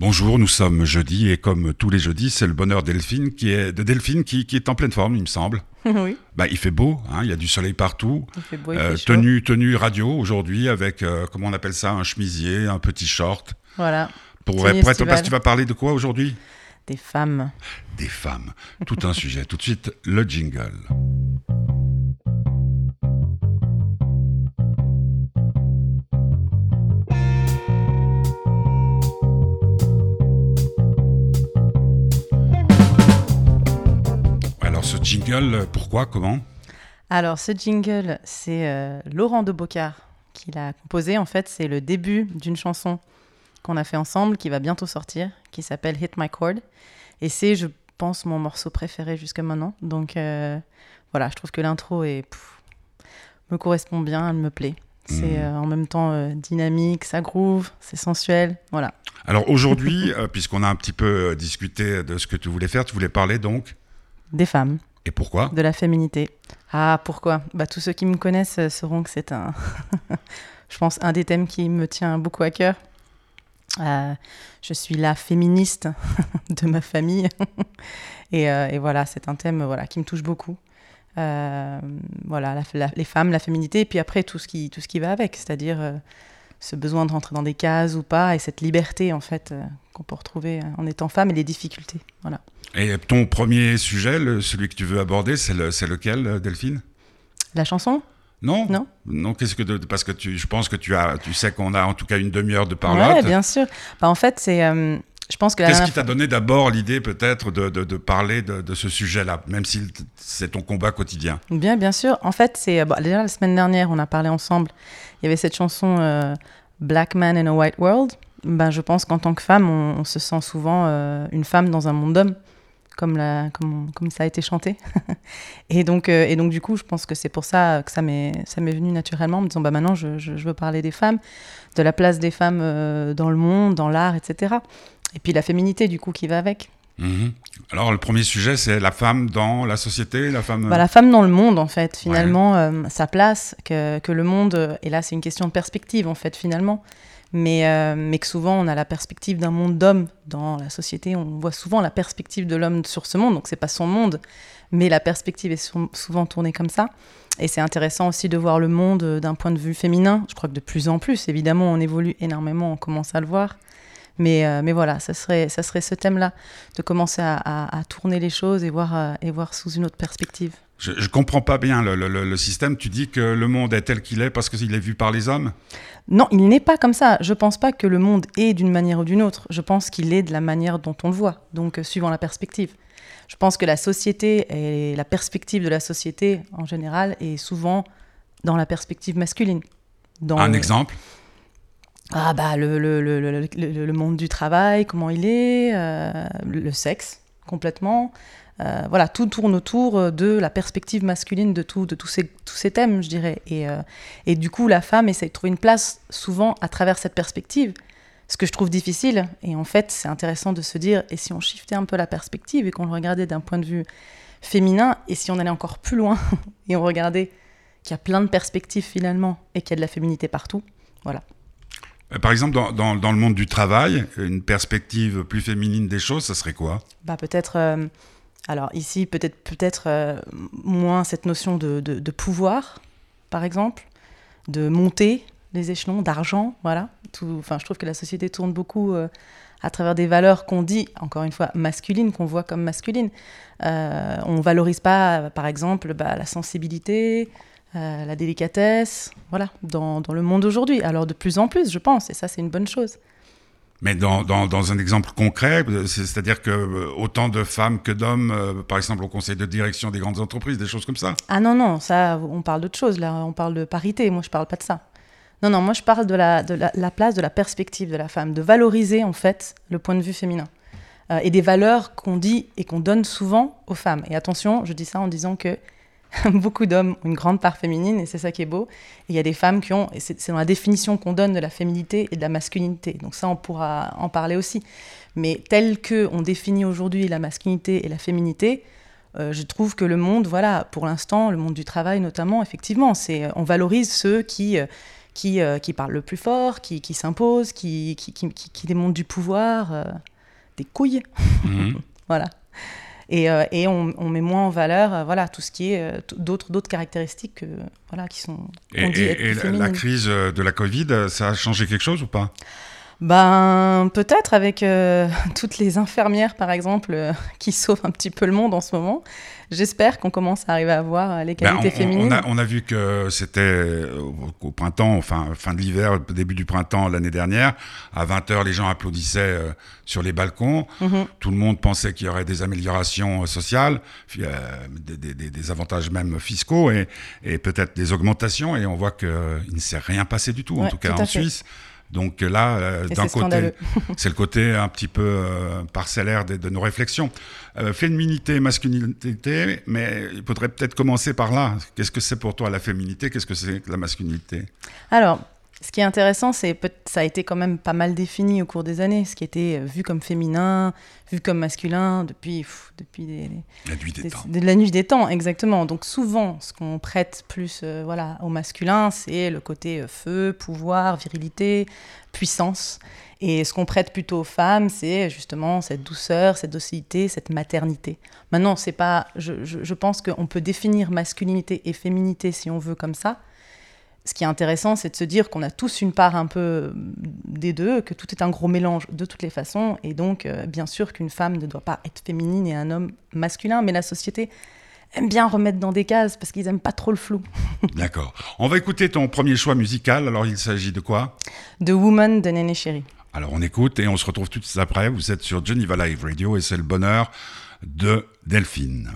Bonjour, nous sommes jeudi et comme tous les jeudis, c'est le bonheur Delphine qui est, de Delphine qui, est en pleine forme, il me semble. oui. Bah, il fait beau, hein, il y a du soleil partout. Il fait beau, il euh, fait tenue, tenue radio aujourd'hui avec, euh, comment on appelle ça, un chemisier, un petit short. Voilà. Pour, pour être, parce que tu vas parler de quoi aujourd'hui? Des femmes. Des femmes. Tout un sujet. Tout de suite, le jingle. Jingle, pourquoi, comment? Alors, ce jingle, c'est euh, Laurent de Bocard qui l'a composé. En fait, c'est le début d'une chanson qu'on a fait ensemble qui va bientôt sortir, qui s'appelle Hit My Chord. Et c'est, je pense, mon morceau préféré jusqu'à maintenant. Donc, euh, voilà, je trouve que l'intro est, pff, me correspond bien, elle me plaît. C'est euh, en même temps euh, dynamique, ça groove, c'est sensuel. Voilà. Alors aujourd'hui, euh, puisqu'on a un petit peu euh, discuté de ce que tu voulais faire, tu voulais parler donc? Des femmes. Et pourquoi? De la féminité. Ah, pourquoi? Bah, Tous ceux qui me connaissent euh, sauront que c'est un, je pense, un des thèmes qui me tient beaucoup à cœur. Euh, je suis la féministe de ma famille. et, euh, et voilà, c'est un thème voilà, qui me touche beaucoup. Voilà, les femmes, la féminité, et puis après tout ce qui, tout ce qui va avec, c'est-à-dire ce besoin de rentrer dans des cases ou pas, et cette liberté en fait euh, qu'on peut retrouver euh, en étant femme et les difficultés. Voilà. Et ton premier sujet, le- celui que tu veux aborder, c'est le- lequel, euh, Delphine? La chanson? Non Non. Non, qu'est-ce que de- parce que tu, je pense que tu as, tu sais qu'on a en tout cas une demi-heure de Ouais, parlotte. bien sûr. Bah, en fait, c'est, euh, je pense que la Qu'est-ce qui t'a donné d'abord l'idée peut-être de, de- de parler de, de ce sujet-là, même si c'est ton combat quotidien? Bien, bien sûr. En fait, c'est bon, déjà la semaine dernière, on a parlé ensemble. Il y avait cette chanson euh, Black Man in a White World. Ben, je pense qu'en tant que femme, on, on se sent souvent euh, une femme dans un monde d'hommes, comme, la, comme, on- comme ça a été chanté. et, donc, euh, et donc, du coup, je pense que c'est pour ça que ça m'est ça m'est venu naturellement, en me disant bah, maintenant, je, je- je veux parler des femmes, de la place des femmes euh, dans le monde, dans l'art, etc. Et puis la féminité, du coup, qui va avec. Mhm. Alors le premier sujet, c'est la femme dans la société, la femme. Bah, la femme dans le monde, en fait, finalement, euh, sa place, que, que le monde, euh, et là c'est une question de perspective, en fait, finalement, mais, euh, mais que souvent on a la perspective d'un monde d'hommes dans la société, on voit souvent la perspective de l'homme sur ce monde, donc c'est pas son monde, mais la perspective est sou- souvent tournée comme ça. Et c'est intéressant aussi de voir le monde euh, d'un point de vue féminin. Je crois que de plus en plus, évidemment, on évolue énormément, on commence à le voir. Mais, euh, mais voilà, ça serait, ça serait ce thème-là, de commencer à, à- à tourner les choses et voir, euh, et voir sous une autre perspective. Je, je comprends pas bien le, le- le- le système. Tu dis que le monde est tel qu'il est parce qu'il est vu par les hommes? Non, il n'est pas comme ça. Je pense pas que le monde est d'une manière ou d'une autre. Je pense qu'il est de la manière dont on le voit, donc euh, suivant la perspective. Je pense que la société et la perspective de la société en général est souvent dans la perspective masculine. Dans Un exemple? Ah bah le, le, le, le, monde du travail, comment il est, euh, le sexe complètement. Euh, voilà, tout tourne autour de la perspective masculine de, tout, de tous, ces, tous ces thèmes, je dirais. Et, euh, et du coup, la femme essaie de trouver une place souvent à travers cette perspective, ce que je trouve difficile. Et en fait, c'est intéressant de se dire, et si on shiftait un peu la perspective et qu'on le regardait d'un point de vue féminin, et si on allait encore plus loin et on regardait qu'il y a plein de perspectives finalement, et qu'il y a de la féminité partout, voilà. Euh, Par exemple, dans, dans- le monde du travail, une perspective plus féminine des choses, ça serait quoi? Bah peut-être. euh, alors ici, peut-être peut-être euh, moins cette notion de, de- pouvoir, par exemple, de monter les échelons, d'argent, voilà. Enfin, je trouve que la société tourne beaucoup à travers des valeurs qu'on dit, encore une fois, masculines, qu'on voit comme masculines. On valorise pas, par exemple, bah, la sensibilité, euh, la délicatesse, voilà, dans, dans le monde d'aujourd'hui. Alors de plus en plus, je pense, et ça c'est une bonne chose. Mais dans, dans- dans un exemple concret, c'est- c'est-à-dire que euh, autant de femmes que d'hommes, euh, par exemple au conseil de direction des grandes entreprises, des choses comme ça? Ah non, non, ça, on parle d'autre chose, là, on parle de parité, moi je parle pas de ça. Non, non, moi je parle de la, de la, la place, de la perspective de la femme, de valoriser en fait le point de vue féminin. Euh, et des valeurs qu'on dit et qu'on donne souvent aux femmes. Et attention, je dis ça en disant que beaucoup d'hommes ont une grande part féminine, et c'est ça qui est beau. Et il y a des femmes qui ont, et c'est dans la définition qu'on donne de la féminité et de la masculinité. Donc ça, on pourra en parler aussi. Mais tel que on définit aujourd'hui la masculinité et la féminité, euh, je trouve que le monde, voilà, pour l'instant, le monde du travail notamment, effectivement, c'est on valorise ceux qui, euh, qui, qui parle le plus fort, qui, qui s'impose, qui, qui, qui, qui, démontre du pouvoir, des couilles. Mhm. voilà. Et, et on, on, met moins en valeur voilà, tout ce qui est d'autres, d'autres caractéristiques que, voilà, qui sont. Et, et la crise de la Covid, ça a changé quelque chose ou pas? Ben, peut-être avec euh, toutes les infirmières, par exemple, euh, qui sauvent un petit peu le monde en ce moment. J'espère qu'on commence à arriver à voir euh, les ben, qualités féminines. On a, on a, vu que c'était au printemps, enfin fin de l'hiver, début du printemps l'année dernière, à 20h, les gens applaudissaient sur les balcons. Mhm. Tout le monde pensait qu'il y aurait des améliorations sociales, des, des, des, avantages même fiscaux et, et peut-être des augmentations. Et on voit qu'il ne s'est rien passé du tout, en tout cas en Suisse. Donc là, euh, d'un côté, c'est le côté un petit peu euh, parcellaire de, nos réflexions. Euh, féminité, masculinité, mais il faudrait peut-être commencer par là. Qu'est-ce que c'est pour toi la féminité? Qu'est-ce que c'est la masculinité? Alors, ce qui est intéressant, c'est que ça a été quand même pas mal défini au cours des années, ce qui était euh, vu comme féminin, vu comme masculin depuis, depuis la nuit des, temps. De la nuit des temps, exactement. Donc souvent, ce qu'on prête plus euh, voilà, au masculin, c'est le côté euh, feu, pouvoir, virilité, puissance. Et ce qu'on prête plutôt aux femmes, c'est justement cette douceur, cette docilité, cette maternité. Maintenant, c'est pas, je, je, je pense qu'on peut définir masculinité et féminité si on veut comme ça ce qui est intéressant, c'est de se dire qu'on a tous une part un peu euh, des deux, que tout est un gros mélange de toutes les façons, et donc euh, bien sûr qu'une femme ne doit pas être féminine et un homme masculin, mais la société aime bien remettre dans des cases parce qu'ils n'aiment pas trop le flou. D'accord. On va écouter ton premier choix musical, alors il s'agit de quoi? De Woman de Néné Chéri. Alors on écoute et on se retrouve tout de suite après, vous êtes sur Geneva Live Radio et c'est le bonheur de Delphine.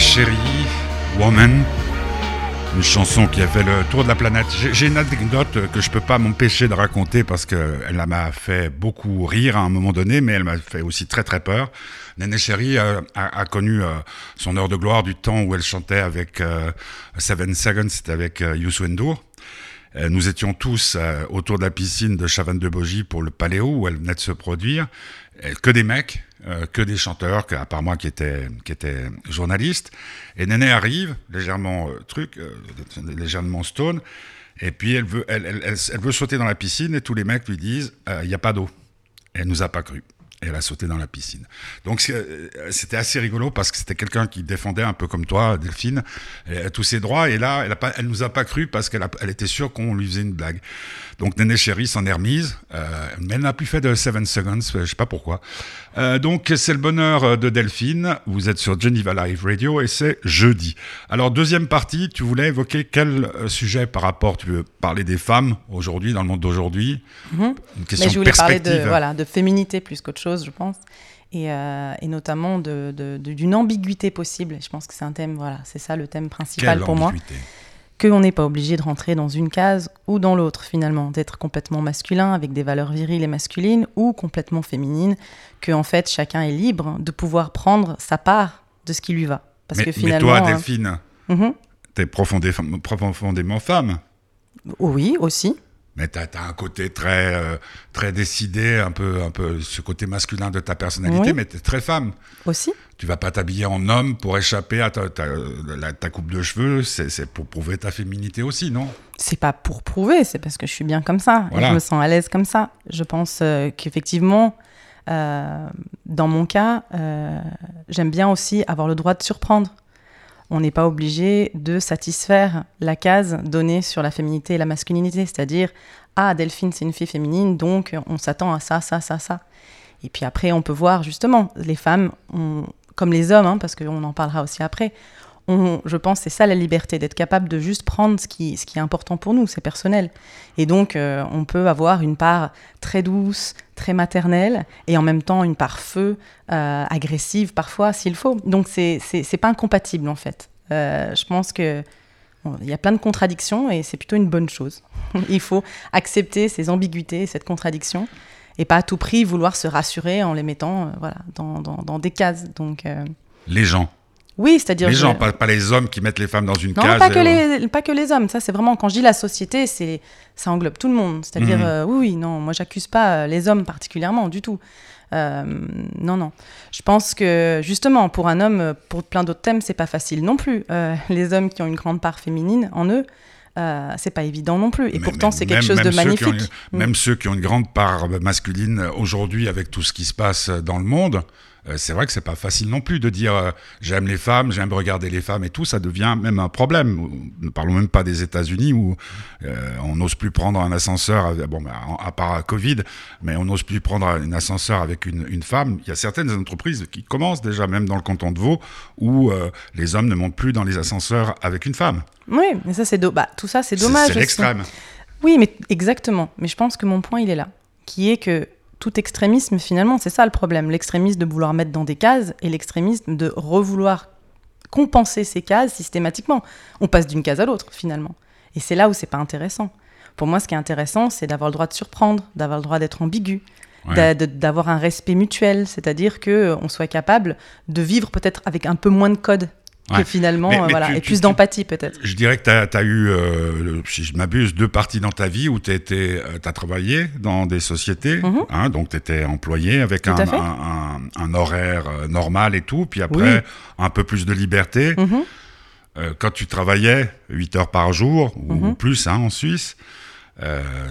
Chérie, Woman, une chanson qui a fait le tour de la planète. J'ai une anecdote que je peux pas m'empêcher de raconter parce qu'elle m'a fait beaucoup rire à un moment donné, mais elle m'a fait aussi très très peur. Néné Chérie a, connu euh, son heure de gloire du temps où elle chantait avec euh, Seven Seconds, c'était avec euh, Youssou. Euh, nous étions tous autour de la piscine de Chavannes de Bogie pour le Paléo où elle venait de se produire. que des mecs, que des chanteurs, à part moi qui était, qui journaliste. Et Néné arrive, légèrement truc, légèrement stone, et puis elle veut, elle, veut sauter dans la piscine et tous les mecs lui disent il n'y a pas d'eau. Elle nous a pas cru et elle a sauté dans la piscine. Donc euh, c'était assez rigolo parce que c'était quelqu'un qui défendait un peu comme toi, Delphine, tous ses droits. Et là, elle, a elle nous a pas cru parce qu'elle elle était sûre qu'on lui faisait une blague. Donc Néné Chéri s'en est remise, euh, mais elle n'a plus fait de 7 Seconds, je sais pas pourquoi. Euh, donc c'est le bonheur de Delphine, vous êtes sur Geneva Live Radio et c'est jeudi. Alors deuxième partie, tu voulais évoquer quel sujet par rapport, tu veux parler des femmes aujourd'hui, dans le monde d'aujourd'hui? Mhm. Une question mais je voulais parler de, voilà, de féminité plus qu'autre chose je pense. Et, euh, notamment d'une de, ambiguïté possible. Je pense que c'est un thème, voilà, c'est ça le thème principal pour moi. Qu'on n'est pas obligé de rentrer dans une case ou dans l'autre, finalement, d'être complètement masculin avec des valeurs viriles et masculines ou complètement féminines, que en fait chacun est libre de pouvoir prendre sa part de ce qui lui va. Parce mais, que finalement. Mais toi, Delphine, tu mhm. es profondément femme. Oui, aussi. Mais tu as, un côté très, euh, très décidé, un peu, un peu ce côté masculin de ta personnalité, mais tu es très femme. Aussi. Tu vas pas t'habiller en homme pour échapper à ta, ta, coupe de cheveux, c'est pour prouver ta féminité aussi, non? C'est pas pour prouver, c'est parce que je suis bien comme ça, je me sens à l'aise comme ça. Je pense euh, qu'effectivement, euh, dans mon cas, j'aime bien aussi avoir le droit de surprendre on n'est pas obligé de satisfaire la case donnée sur la féminité et la masculinité, c'est-à-dire ah Delphine c'est une fille féminine donc on s'attend à ça ça ça ça. Et puis après on peut voir justement les femmes comme les hommes hein, parce qu'on en parlera aussi après je pense c'est ça la liberté, d'être capable de juste prendre ce qui, ce qui est important pour nous, c'est personnel. Et donc, euh, on peut avoir une part très douce, très maternelle, et en même temps une part feu, euh, agressive parfois, s'il faut. Donc, c'est pas incompatible, en fait. Euh, je pense que il y a plein de contradictions, et c'est plutôt une bonne chose. Il faut accepter ces ambiguïtés, cette contradiction, et pas à tout prix vouloir se rassurer en les mettant voilà, dans, dans, dans des cases. Donc, Les gens oui, c'est-à-dire. Les gens, pas, les hommes qui mettent les femmes dans une non, case. Pas, que les, pas que les hommes. Ça, c'est vraiment, quand je dis la société, c'est, ça englobe tout le monde. C'est-à-dire, mhm. euh, oui, oui, non, moi, j'accuse pas euh, les hommes particulièrement, du tout. Euh, non, non. Je pense que, justement, pour un homme, pour plein d'autres thèmes, c'est pas facile non plus. les hommes qui ont une grande part féminine en eux, euh, c'est pas évident non plus. Et pourtant, c'est quelque chose de magnifique. Mm. Même ceux qui ont une grande part masculine aujourd'hui, avec tout ce qui se passe dans le monde, euh, c'est vrai que c'est pas facile non plus de dire euh, j'aime les femmes, j'aime regarder les femmes et tout, ça devient même un problème. Ne parlons même pas des États-Unis où euh, on n'ose plus prendre un ascenseur, bon, à part Covid, mais on n'ose plus prendre un ascenseur avec une, une, femme. Il y a certaines entreprises qui commencent déjà, même dans le canton de Vaud, où les hommes ne montent plus dans les ascenseurs avec une femme. Oui, mais ça c'est bah, tout ça c'est dommage. C'est l'extrême. Oui, mais exactement. Mais je pense que mon point il est là, qui est que tout extrémisme, finalement, c'est ça le problème. L'extrémisme de vouloir mettre dans des cases et l'extrémisme de revouloir compenser ces cases systématiquement. On passe d'une case à l'autre, finalement. Et c'est là où c'est pas intéressant. Pour moi, ce qui est intéressant, c'est d'avoir le droit de surprendre, d'avoir le droit d'être ambigu, d'avoir un respect mutuel, c'est-à-dire que on soit capable de vivre peut-être avec un peu moins de code que finalement, euh, voilà, et plus d'empathie peut-être. Je dirais que tu as, eu, euh, si je m'abuse, deux parties dans ta vie où tu euh, as travaillé dans des sociétés, mhm. hein, donc tu étais employé avec un, un, horaire normal et tout, puis après un peu plus de liberté. Mhm. quand tu travaillais 8 heures par jour, ou, mhm. plus hein, en Suisse, euh,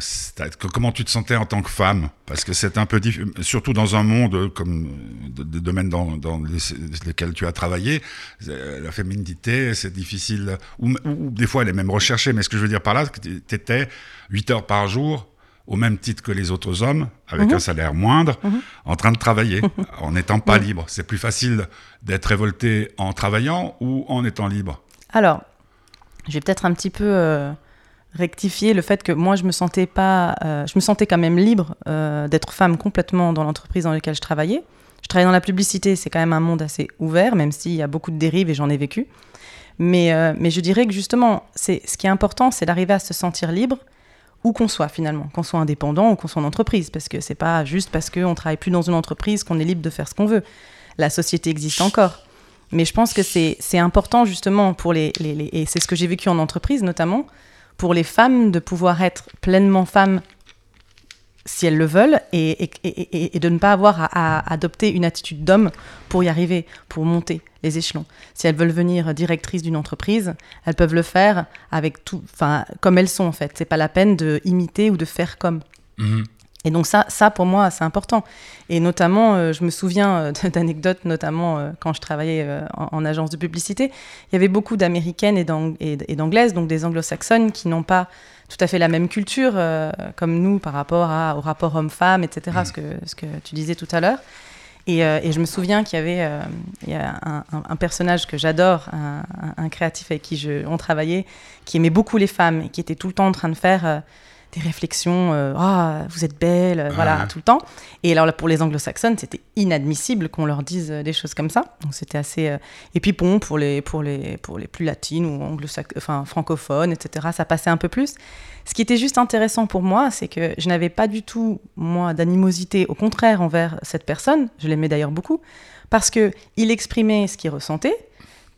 comment tu te sentais en tant que femme? Parce que c'est un peu difficile, surtout dans un monde comme des domaines dans, lesquels tu as travaillé, euh, la féminité, c'est difficile, ou, des fois elle est même recherchée, mais ce que je veux dire par là, c'est que tu étais 8 heures par jour, au même titre que les autres hommes, avec mhm. un salaire moindre, mhm. en train de travailler, en n'étant pas libre. C'est plus facile d'être révolté en travaillant ou en étant libre Alors, je vais peut-être un petit peu... Euh, rectifier le fait que moi je me sentais pas, euh, je me sentais quand même libre euh, d'être femme complètement dans l'entreprise dans laquelle je travaillais. Je travaille dans la publicité, c'est quand même un monde assez ouvert, même s'il y a beaucoup de dérives et j'en ai vécu. Mais, euh, mais je dirais que justement, c'est ce qui est important, c'est d'arriver à se sentir libre, où qu'on soit finalement, qu'on soit indépendant ou qu'on soit en entreprise, parce que c'est pas juste parce qu'on travaille plus dans une entreprise qu'on est libre de faire ce qu'on veut. La société existe encore. Mais je pense que c'est important justement pour les, les et c'est ce que j'ai vécu en entreprise notamment, pour les femmes de pouvoir être pleinement femmes si elles le veulent, et, de ne pas avoir à, adopter une attitude d'homme pour y arriver, pour monter les échelons. Si elles veulent venir directrices d'une entreprise, elles peuvent le faire avec tout, comme elles sont en fait. C'est pas la peine de imiter ou de faire comme. Mhm. Et donc ça, ça pour moi, c'est important. Et notamment, euh, je me souviens euh, d'anecdotes, notamment euh, quand je travaillais en, agence de publicité, il y avait beaucoup d'américaines et d'anglaises, donc des anglo-saxonnes, qui n'ont pas tout à fait la même culture comme nous par rapport à, au rapport homme-femme, etc., mm. ce, que, ce que tu disais tout à l'heure. Et, et, je me souviens qu'il y avait il y a un, un, personnage que j'adore, un, un, créatif avec qui je, on travaillait, qui aimait beaucoup les femmes et qui était tout le temps en train de faire des réflexions, euh, ah, vous êtes belle, euh, voilà, tout le temps. Et alors pour les anglo-saxonnes, c'était inadmissible qu'on leur dise euh, des choses comme ça. Donc c'était assez. Et puis bon, pour les, pour les, pour les plus latines ou anglo enfin, francophones, etc., ça passait un peu plus. Ce qui était juste intéressant pour moi, c'est que je n'avais pas du tout, moi, d'animosité, au contraire, envers cette personne. Je l'aimais d'ailleurs beaucoup, parce qu'il exprimait ce qu'il ressentait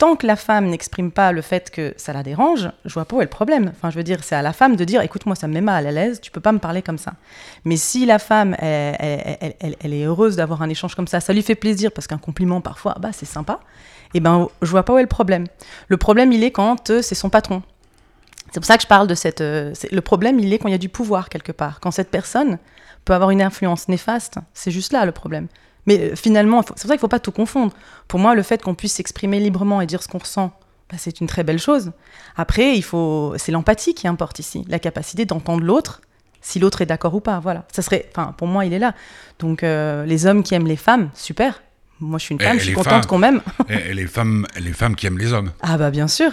tant que la femme n'exprime pas le fait que ça la dérange, je vois pas où est le problème. Enfin, je veux dire, c'est à la femme de dire, écoute-moi, ça me met mal à l'aise, tu peux pas me parler comme ça. Mais si la femme, elle, est heureuse d'avoir un échange comme ça, ça lui fait plaisir parce qu'un compliment parfois, bah c'est sympa. Et eh ben, je vois pas où est le problème. Le problème, il est quand euh, c'est son patron. C'est pour ça que je parle de cette. Euh, le problème, il est quand il y a du pouvoir quelque part. Quand cette personne peut avoir une influence néfaste, c'est juste là le problème. Mais euh, finalement, c'est pour ça qu'il ne faut pas tout confondre. Pour moi, le fait qu'on puisse s'exprimer librement et dire ce qu'on ressent, bah, c'est une très belle chose. Après, il faut, c'est l'empathie qui importe ici, la capacité d'entendre l'autre, si l'autre est d'accord ou pas. Voilà, ça serait, enfin, pour moi, il est là. Donc, euh, les hommes qui aiment les femmes, super. Moi, je suis une femme, je suis contente qu'on m'aime. et, les femmes, les femmes qui aiment les hommes. Ah bah bien sûr.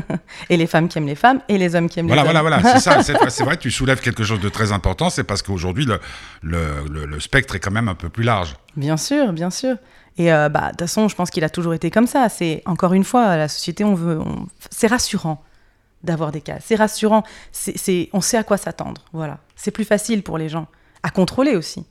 et les femmes qui aiment les femmes et les hommes qui aiment les hommes. Voilà, voilà, c'est ça. C'est vrai, tu soulèves quelque chose de très important. C'est parce qu'aujourd'hui, le, le, le, spectre est quand même un peu plus large. Bien sûr, bien sûr. Et euh, bah, de toute façon, je pense qu'il a toujours été comme ça. C'est encore une fois, la société, on veut, c'est rassurant d'avoir des cas. C'est rassurant. C'est, on sait à quoi s'attendre. Voilà. C'est plus facile pour les gens à contrôler aussi.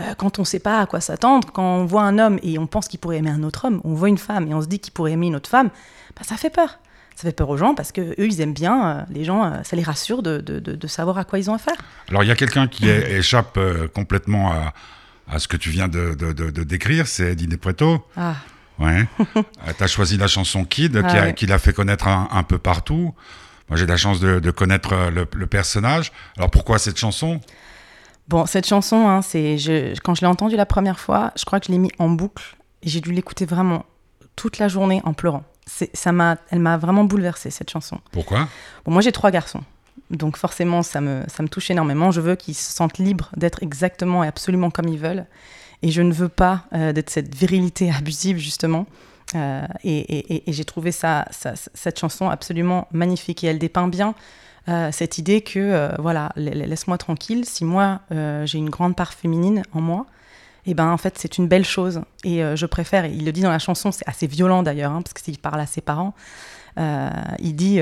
Euh, quand on ne sait pas à quoi s'attendre, quand on voit un homme et on pense qu'il pourrait aimer un autre homme, on voit une femme et on se dit qu'il pourrait aimer une autre femme, bah, ça fait peur. Ça fait peur aux gens parce que eux ils aiment bien, euh, les gens, euh, ça les rassure de, de, savoir à quoi ils ont affaire. Alors il y a quelqu'un qui échappe complètement à, à, ce que tu viens de, décrire, c'est Eddie Preto. Ah. Ouais. tu as choisi la chanson Kid, ah qui, l'a fait connaître un, peu partout. Moi j'ai la chance de, connaître le, le personnage. Alors pourquoi cette chanson? Bon, cette chanson, hein, c'est je, quand je l'ai entendue la première fois, je crois que je l'ai mis en boucle et j'ai dû l'écouter vraiment toute la journée en pleurant. Ça m'a, elle m'a vraiment bouleversée cette chanson. Pourquoi? Bon, Moi, j'ai trois garçons, donc forcément, ça me, ça me touche énormément. Je veux qu'ils se sentent libres d'être exactement et absolument comme ils veulent, et je ne veux pas euh, d'être cette virilité abusive justement. Euh, et, et j'ai trouvé ça, ça, cette chanson absolument magnifique et elle dépeint bien euh, cette idée que, euh, voilà, laisse-moi tranquille, si moi euh, j'ai une grande part féminine en moi, et eh ben en fait c'est une belle chose. Et je préfère, il le dit dans la chanson, c'est assez violent d'ailleurs, hein, parce qu'il parle à ses parents, il dit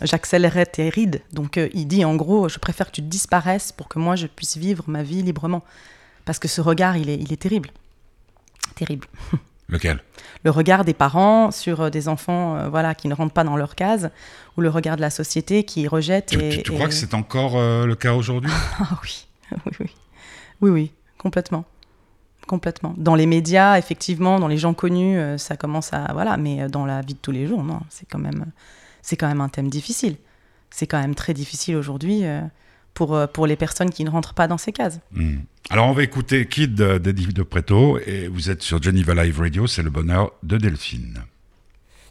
j'accélérerai tes rides. Donc il dit en gros, je préfère que tu disparaisses pour que moi je puisse vivre ma vie librement. Parce que ce regard, il est, il est terrible. Terrible. Lequel? Le regard des parents sur euh, des enfants euh, voilà, qui ne rentrent pas dans leur case, ou le regard de la société qui rejette. Tu, et, tu, crois que c'est encore euh, le cas aujourd'hui? Ah oui. oui, oui. Oui, oui, complètement. Complètement. Dans les médias, effectivement, dans les gens connus, ça commence à. Voilà, mais dans la vie de tous les jours, non, c'est quand même, c'est quand même un thème difficile. C'est quand même très difficile aujourd'hui pour, pour les personnes qui ne rentrent pas dans ces cases. Hmm. Alors, on va écouter Kid d'Eddie de Preto et vous êtes sur Geneva Live Radio, c'est le bonheur de Delphine.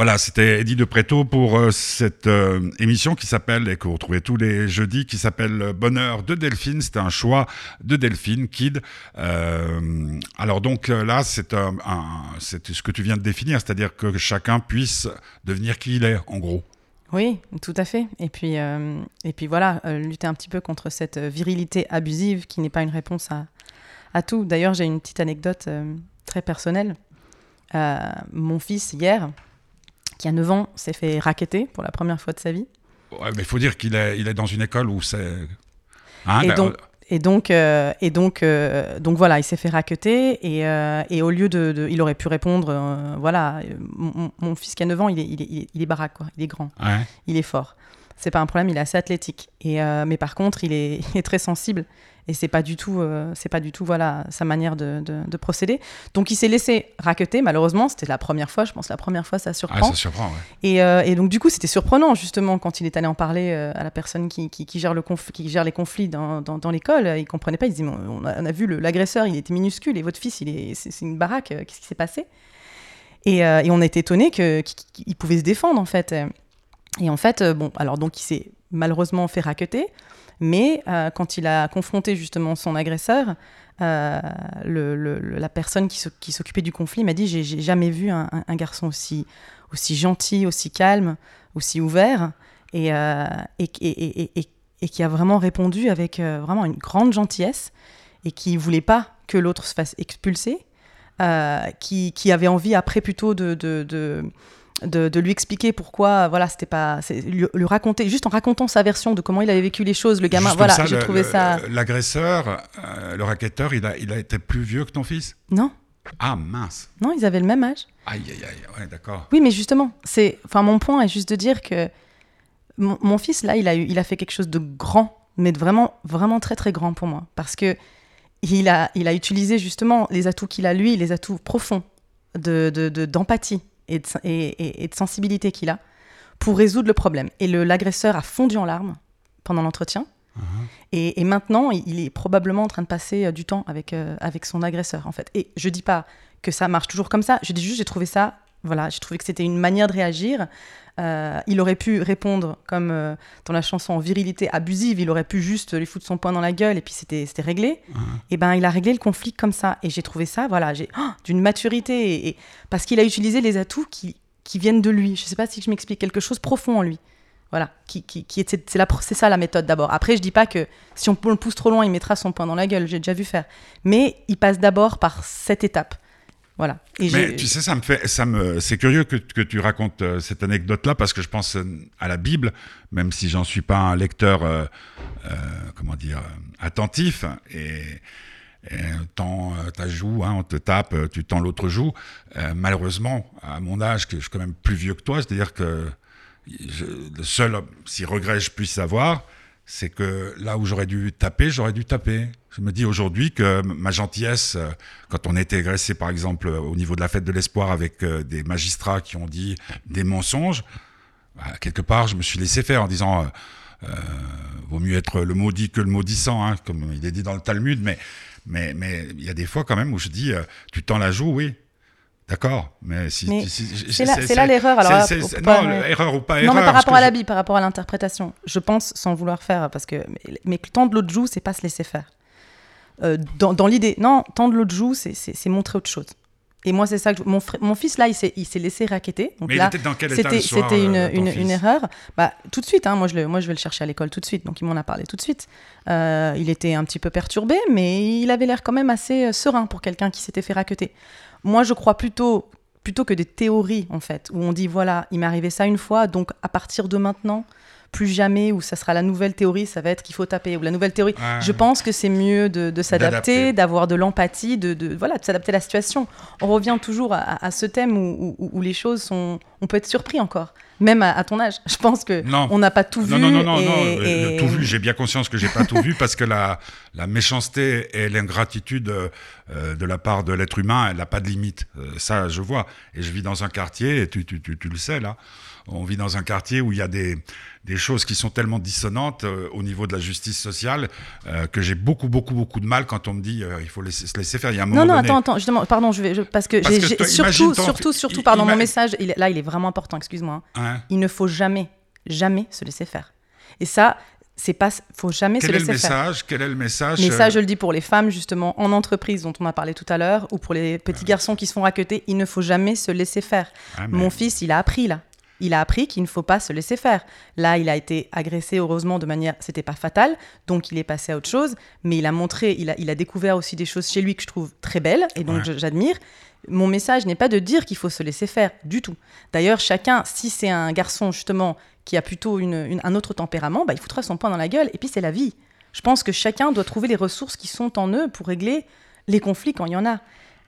Voilà, c'était Eddie de Préto pour euh, cette euh, émission qui s'appelle, et que vous retrouvez tous les jeudis, qui s'appelle Bonheur de Delphine. C'était un choix de Delphine, Kid. Euh, alors donc là, c'est ce que tu viens de définir, c'est-à-dire que chacun puisse devenir qui il est, en gros. Oui, tout à fait. Et puis, et puis voilà, lutter un petit peu contre cette virilité abusive qui n'est pas une réponse à tout. D'ailleurs, j'ai une petite anecdote très personnelle. mon fils, hier, qui a 9 ans, s'est fait raqueter pour la première fois de sa vie. Ouais, mais il faut dire qu'il est, il est dans une école où c'est. Hein, et, ben, donc, et donc, euh, et donc, euh, donc voilà, il s'est fait raqueter et, euh, et, au lieu de, il aurait pu répondre, voilà, mon, fils qui a 9 ans, il est, il est, il est baraque, quoi. il est grand, il est fort. C'est pas un problème, il est assez athlétique. Et, mais par contre, il est, il est très sensible. Et c'est pas du tout euh, c'est pas du tout voilà sa manière de, de, procéder. Donc il s'est laissé raqueter malheureusement. C'était la première fois je pense la première fois ça surprend, ah, ça surprend ouais. et, euh, et, donc du coup c'était surprenant justement quand il est allé en parler euh, à la personne qui, qui, gère le qui gère les conflits dans, dans, l'école. Il comprenait pas il disait on a, on a vu l'agresseur il était minuscule et votre fils il est c'est une baraque qu'est-ce qui s'est passé? Et, et, on été étonné qu'il pouvait se défendre en fait et en fait bon alors donc il s'est malheureusement fait raqueter mais euh, quand il a confronté justement son agresseur, euh, la personne qui s'occupait du conflit m'a dit j'ai jamais vu un, garçon aussi, aussi gentil, aussi calme, aussi ouvert, et, euh, qui a vraiment répondu avec vraiment une grande gentillesse, et qui voulait pas que l'autre se fasse expulser, qui, qui, avait envie après plutôt de de, lui expliquer pourquoi, voilà, c'était pas, lui, lui, raconter, juste en racontant sa version de comment il avait vécu les choses, le gamin, voilà, j'ai trouvé ça. L'agresseur, euh, le racketteur, il a, il a été plus vieux que ton fils? Non. Ah mince. Non, ils avaient le même âge. Aïe aïe aïe, ouais, d'accord. Oui, mais justement, c'est, enfin, mon point est juste de dire que mon, mon fils, là, il a, eu, il a fait quelque chose de grand, mais de vraiment, vraiment très, très grand pour moi. Parce que il a, il a utilisé justement les atouts qu'il a, lui, les atouts profonds d'empathie de, de, d'empathie et, de, et, et, de sensibilité qu'il a pour résoudre le problème. Et l'agresseur a fondu en larmes pendant l'entretien. Uh -huh. et, et, maintenant, il est probablement en train de passer euh, du temps avec, euh, avec son agresseur, en fait. Et je dis pas que ça marche toujours comme ça, je dis juste j'ai trouvé ça voilà, j'ai trouvé que c'était une manière de réagir. Euh, il aurait pu répondre comme euh, dans la chanson virilité abusive, il aurait pu juste lui foutre son poing dans la gueule et puis c'était réglé. Mmh. Et ben il a réglé le conflit comme ça. Et j'ai trouvé ça, voilà, j'ai oh, d'une maturité et, et, parce qu'il a utilisé les atouts qui, qui viennent de lui. Je sais pas si je m'explique quelque chose profond en lui. Voilà, qui, qui, qui c'est ça la méthode d'abord. Après, je dis pas que si on le pousse trop loin, il mettra son poing dans la gueule. J'ai déjà vu faire. Mais il passe d'abord par cette étape. Voilà. Et Mais tu sais, ça me fait, ça me, c'est curieux que, que, tu racontes euh, cette anecdote-là parce que je pense à la Bible, même si j'en suis pas un lecteur, euh, euh, comment dire, attentif. Et, et tends ta joue, hein, on te tape, tu tends l'autre joue. Euh, malheureusement, à mon âge, que je suis quand même plus vieux que toi, c'est-à-dire que je, le seul, si regret je puisse avoir, c'est que là où j'aurais dû taper, j'aurais dû taper. Je me dis aujourd'hui que ma gentillesse, quand on était agressé par exemple au niveau de la fête de l'espoir avec des magistrats qui ont dit des mensonges, bah, quelque part je me suis laissé faire en disant euh, vaut mieux être le maudit que le maudissant, hein, comme il est dit dans le Talmud, mais mais mais il y a des fois quand même où je dis euh, tu tends la joue, oui, D'accord, mais si, mais c'est là, l'erreur. Alors, c est, c est, non, mais... erreur ou pas erreur. Non, mais par rapport à l'habit, par rapport à l'interprétation, je pense, sans vouloir faire, parce que mais, mais tendre l'autre joue, c'est pas se laisser faire. Euh, dans, dans l'idée, non, tendre l'autre joue, c'est montrer autre chose. Et moi, c'est ça que je... mon, mon, fils là, il s'est laissé raqueter. Donc mais là, il était dans quel état C'était une, euh, une, une, erreur. Bah, tout de suite, hein, moi, je le, moi je vais le chercher à l'école tout de suite. Donc il m'en a parlé tout de suite. Euh, il était un petit peu perturbé, mais il avait l'air quand même assez serein pour quelqu'un qui s'était fait raqueter. Moi, je crois plutôt plutôt que des théories en fait, où on dit voilà, il m'est arrivé ça une fois, donc à partir de maintenant, plus jamais, ou ça sera la nouvelle théorie, ça va être qu'il faut taper, ou la nouvelle théorie. Ouais. Je pense que c'est mieux de, de s'adapter, d'avoir de l'empathie, de, de, voilà, de s'adapter à la situation. On revient toujours à, à ce thème où, où, où, les choses sont... On peut être surpris encore, même à, à ton âge. Je pense que non. on n'a pas tout vu. Non, non, non, non, et, non. et... tout vu, j'ai bien conscience que j'ai pas tout vu parce que la, la méchanceté et l'ingratitude euh, de la part de l'être humain, elle n'a pas de limite. Euh, ça, je vois. Et je vis dans un quartier, et tu, tu, tu, tu le sais là, on vit dans un quartier où il y a des, des choses qui sont tellement dissonantes euh, au niveau de la justice sociale euh, que j'ai beaucoup, beaucoup, beaucoup de mal quand on me dit euh, il faut laisser, se laisser faire. Il y a un moment non, non, donné... attends, attends, justement, pardon, je vais, je, parce que, Parce que toi, surtout, ton, surtout, surtout, pardon, mon message, il, là, il est vraiment important, excuse-moi. Hein il ne faut jamais, jamais se laisser faire. Et ça, c'est pas faut jamais Quel se laisser est le message faire. Quel est le message Mais ça, je le dis pour les femmes justement en entreprise dont on a parlé tout à l'heure, ou pour les petits garçons qui se font raqueter, il ne faut jamais se laisser faire. Ah, mais... Mon fils, il a appris là. Il a appris qu'il ne faut pas se laisser faire. Là, il a été agressé, heureusement, de manière. C'était pas fatal, donc il est passé à autre chose. Mais il a montré, il a, il a découvert aussi des choses chez lui que je trouve très belles, et donc Ouais. j'admire. Mon message n'est pas de dire qu'il faut se laisser faire, du tout. D'ailleurs, chacun, si c'est un garçon, justement, qui a plutôt une, une- un autre tempérament, bah, il foutra son poing dans la gueule, et puis c'est la vie. Je pense que chacun doit trouver les ressources qui sont en eux pour régler les conflits quand il y en a.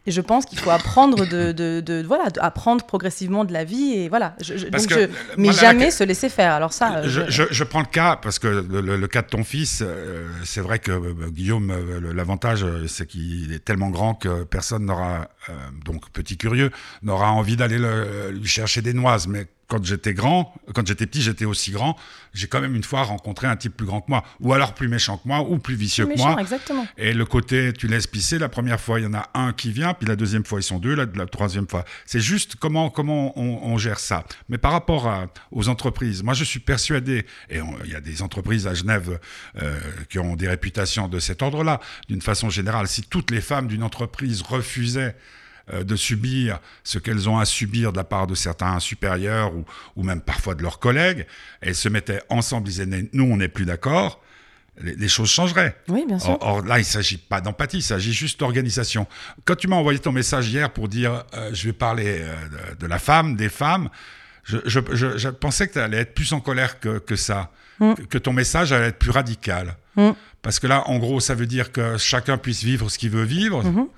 Et je pense qu'il faut apprendre de, de, de- voilà, apprendre progressivement de la vie et voilà. Je, je- Parce donc que, je- mais moi, jamais la- se laisser faire. Alors ça, euh, je, prends le cas parce que le, le, le cas de ton fils, euh, c'est vrai que euh, Guillaume, l'avantage, c'est qu'il est tellement grand que personne n'aura, euh, donc petit curieux, n'aura envie d'aller le- lui chercher des noises. Mais quand j'étais grand, quand j'étais petit, j'étais aussi grand. J'ai quand même une fois rencontré un type plus grand que moi, ou alors plus méchant que moi, ou plus vicieux méchant, que moi. exactement. Et le côté, tu laisses pisser, la première fois, il y en a un qui vient, puis la deuxième fois, ils sont deux, la, la troisième fois. C'est juste comment, comment on, on, gère ça. Mais par rapport à, aux entreprises, moi, je suis persuadé, et il y a des entreprises à Genève euh, qui ont des réputations de cet ordre-là, d'une façon générale, si toutes les femmes d'une entreprise refusaient de subir ce qu'elles ont à subir de la part de certains supérieurs ou, ou même parfois de leurs collègues, elles se mettaient ensemble, disaient, nous, on n'est plus d'accord, les, les, choses changeraient. Oui, bien sûr. Or, or là, il ne s'agit pas d'empathie, il s'agit juste d'organisation. Quand tu m'as envoyé ton message hier pour dire euh, je vais parler euh, de, de, la femme, des femmes, je, je, je, je pensais que tu allais être plus en colère que, que ça, mm. que, que, ton message allait être plus radical. Mm. Parce que là, en gros, ça veut dire que chacun puisse vivre ce qu'il veut vivre. Mm -hmm.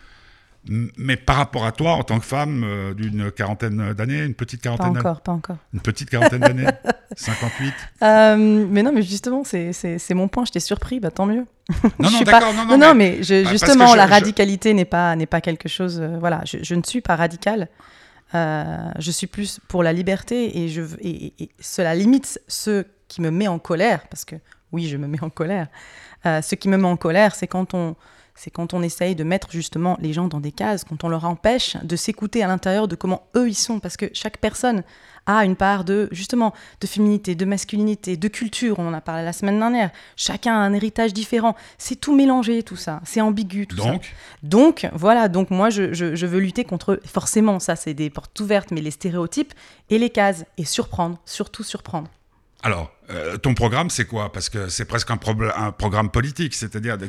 Mais par rapport à toi, en tant que femme euh, d'une quarantaine d'années, une petite Pas quarantaine d'années encore, pas encore. Une petite quarantaine d'années 58 Euh, mais non, mais justement, c'est- mon point. Je t'ai surpris, bah tant mieux. Non, non, d'accord, pas- non, non, non, mais- mais, je- Bah, parce justement, je- la je- radicalité n'est pas, pas quelque chose. euh, voilà, je, ne suis pas radicale. Je suis plus pour la liberté et, je, et, et- et cela limite ce qui me met en colère, parce que oui, je me mets en colère. Ce qui me met en colère, c'est quand on c'est quand on essaye de mettre justement les gens dans des cases, quand on leur empêche de s'écouter à l'intérieur de comment eux ils sont, parce que chaque personne a une part de justement de féminité, de masculinité, de culture. On en a parlé la semaine dernière. Chacun a un héritage différent. C'est tout mélangé, tout ça. C'est ambigu, tout ça. Donc, Donc, voilà, donc moi, je, je- je veux lutter contre, forcément, ça, c'est des portes ouvertes, mais les stéréotypes et les cases, et surprendre, surtout surprendre. Alors, euh, ton programme, c'est quoi? Parce que c'est presque un, programme politique, c'est-à-dire de-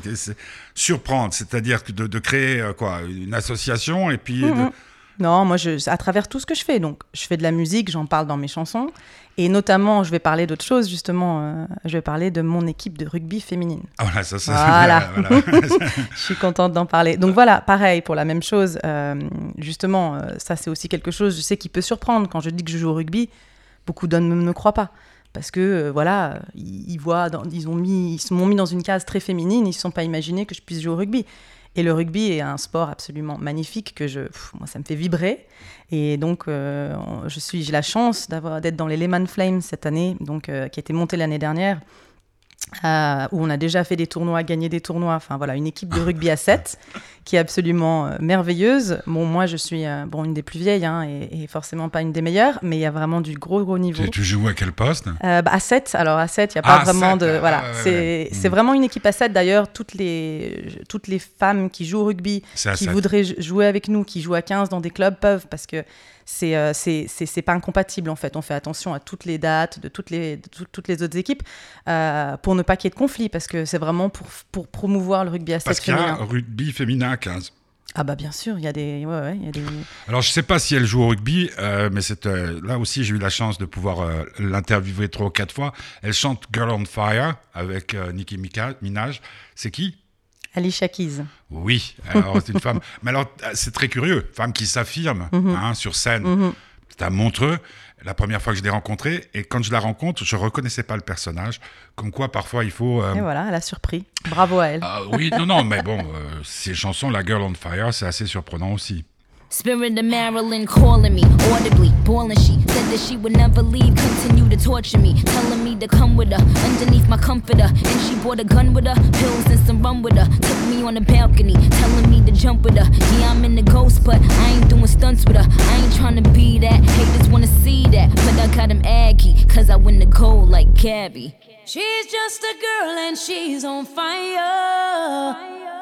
surprendre, c'est-à-dire de, de créer euh, quoi une association et puis de- Mhm. Non, moi, je, à travers tout ce que je fais, donc je fais de la musique, j'en parle dans mes chansons, et notamment, je vais parler d'autre chose, justement, euh, je vais parler de mon équipe de rugby féminine. Ah, voilà, ça, ça Voilà. voilà. Je suis contente d'en parler. Donc voilà, pareil pour la même chose. euh, justement, ça c'est aussi quelque chose, je sais, qui peut surprendre. Quand je dis que je joue au rugby, beaucoup d'hommes ne me croient pas. Parce que euh, voilà, ils, voient, ils ont mis, ils m'ont mis dans une case très féminine. Ils ne se sont pas imaginés que je puisse jouer au rugby. Et le rugby est un sport absolument magnifique que je, moi ça me fait vibrer. Et donc euh, je suis, j'ai la chance d'avoir d'être dans les Lehman Flames cette année, donc euh, qui a été montée l'année dernière euh, où on a déjà fait des tournois, gagné des tournois. Enfin voilà, une équipe de rugby à 7 qui est absolument euh, merveilleuse. Bon, moi je suis euh, bon une des plus vieilles hein, et, et forcément pas une des meilleures, mais il y a vraiment du gros gros niveau. tu, tu joues à quel poste? Bah, à 7, alors à 7, il n'y a pas Ah, vraiment 7, de. ah, voilà, c'est ouais. c'est Mm. vraiment une équipe à 7. D'ailleurs, toutes les, toutes les femmes qui jouent au rugby, qui voudraient jouer avec nous, qui jouent à 15 dans des clubs, peuvent, parce que c'est euh, c'est pas incompatible en fait. On fait attention à toutes les dates de toutes les, de tout- toutes les autres équipes euh, pour ne pas qu'il y ait de conflit, parce que c'est vraiment pour, pour promouvoir le rugby à 7 Parce qu'il y a rugby féminin à 15. Ah bah bien sûr, il y a des. Ouais, ouais, il y a des... Alors, je sais pas si elle joue au rugby, euh, mais c'est, euh, là aussi, j'ai eu la chance de pouvoir euh, l'interviewer trois ou quatre fois. Elle chante Girl on Fire avec Nicki Mika- Minaj. C'est qui? Alicia Keys. Oui, alors c'est une femme. Mais alors, c'est très curieux. Femme qui s'affirme hein, sur scène. Mhm. C'est à Montreux, la première fois que je l'ai rencontrée. Et quand je la rencontre, je reconnaissais pas le personnage. Comme quoi, parfois, il faut. euh, Et voilà, elle a surpris. Bravo à elle. ah, oui, non, non, mais bon, euh, ces chansons, La Girl on Fire, c'est assez surprenant aussi. Spirit of Marilyn calling me audibly, boiling. She said that she would never leave, continue to torture me, telling me to come with her underneath my comforter. And she brought a gun with her, pills and some rum with her. Took me on the balcony, telling me to jump with her. Yeah, I'm in the ghost, but I ain't doing stunts with her. I ain't trying to be that. Haters wanna see that, but I got him aggy, cause I win the gold like Gabby. She's just a girl and she's on fire.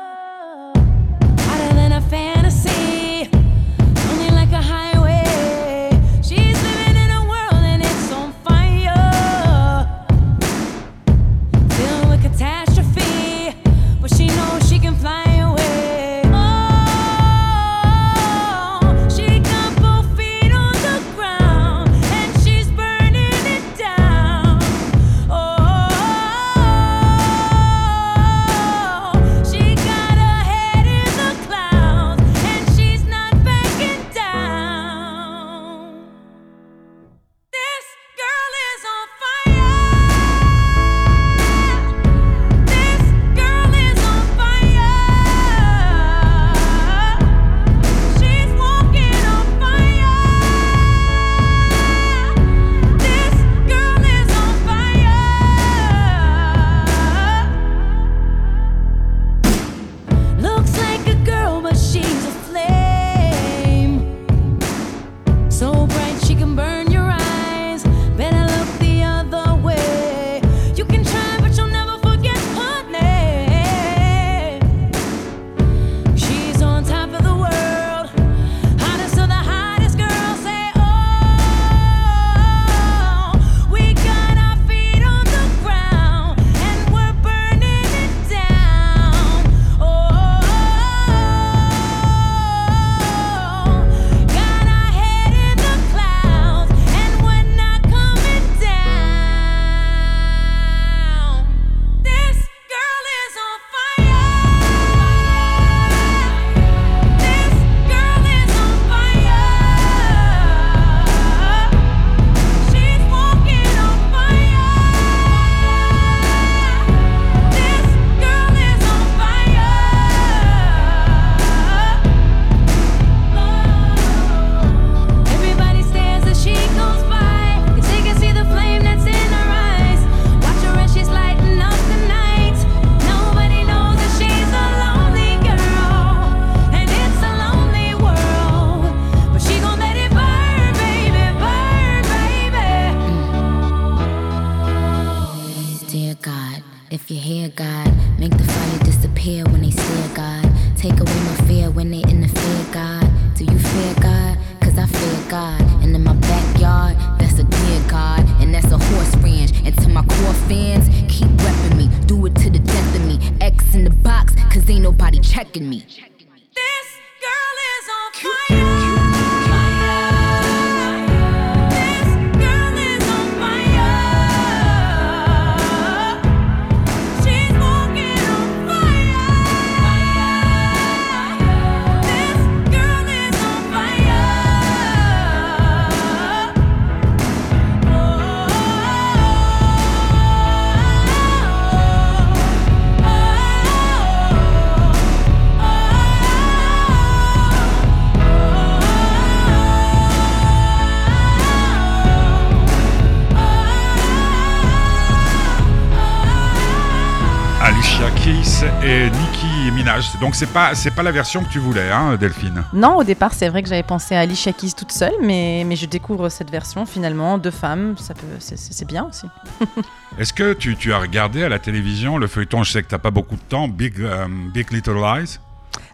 Donc c'est pas c'est pas la version que tu voulais, hein, Delphine. Non, au départ, c'est vrai que j'avais pensé à Alicia Keys toute seule, mais, mais je découvre cette version finalement, deux femmes, ça peut, c'est- bien aussi. Est-ce que tu, tu as regardé à la télévision le feuilleton? Je sais que t'as pas beaucoup de temps. Big euh, Big Little Lies?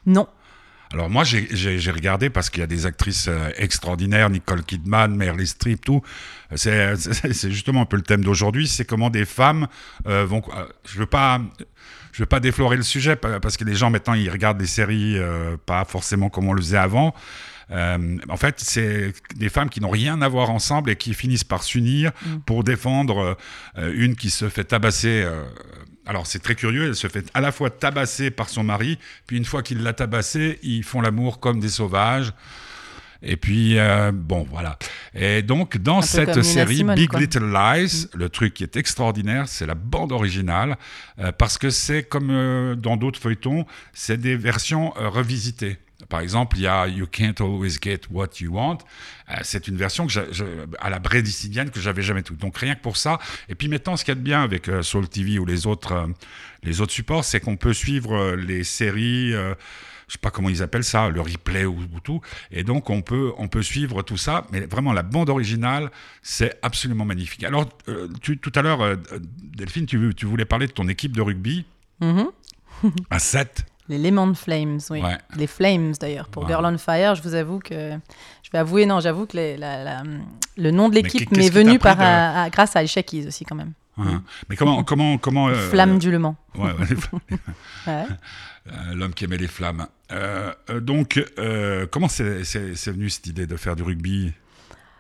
Non. Alors moi j'ai- regardé parce qu'il y a des actrices euh, extraordinaires, Nicole Kidman, Meryl Streep, tout. C'est justement un peu le thème d'aujourd'hui, c'est comment des femmes euh, vont. euh, je veux pas. Je veux pas déflorer le sujet pa- parce que les gens maintenant ils regardent des séries euh, pas forcément comme on le faisait avant. Euh, en fait, c'est des femmes qui n'ont rien à voir ensemble et qui finissent par s'unir pour défendre euh, une qui se fait tabasser. euh, alors c'est très curieux, elle se fait à la fois tabasser par son mari, puis une fois qu'il l'a tabassée, ils font l'amour comme des sauvages. Et puis, euh, bon, voilà. Et donc, dans cette série, Simone, Big quoi. Little Lies, le truc qui est extraordinaire, c'est la bande originale, euh, parce que c'est comme euh, dans d'autres feuilletons, c'est des versions revisitées. Par exemple, il y a You Can't Always Get What You Want. Euh, c'est une version que j'ai- je- à la brédicinienne que j'avais jamais tout. Donc rien que pour ça. Et puis maintenant, ce qu'il y a de bien avec euh, Soul TV ou les autres, euh, les autres supports, c'est qu'on peut suivre les séries. je sais pas comment ils appellent ça, le replay ou, ou tout. Et donc, on peut, on peut suivre tout ça. Mais vraiment, la bande originale, c'est absolument magnifique. Alors, euh, tu- tout à l'heure, euh, Delphine, tu, tu voulais parler de ton équipe de rugby Mhm. à 7. Les Lemon Flames, oui. Ouais. Les Flames d'ailleurs. Pour Wow. Girl on Fire, je vous avoue que. Je vais avouer, non, j'avoue que les- la- la- le nom de l'équipe m'est venu par, de- à- à- grâce à Keys aussi, quand même. Hein. Mais comment, comment, comment euh, Flamme du Le Mans. ouais, ouais, flammes. Ouais. Euh, L'homme qui aimait les flammes. Euh, euh, donc, euh, comment c'est venu cette idée de faire du rugby?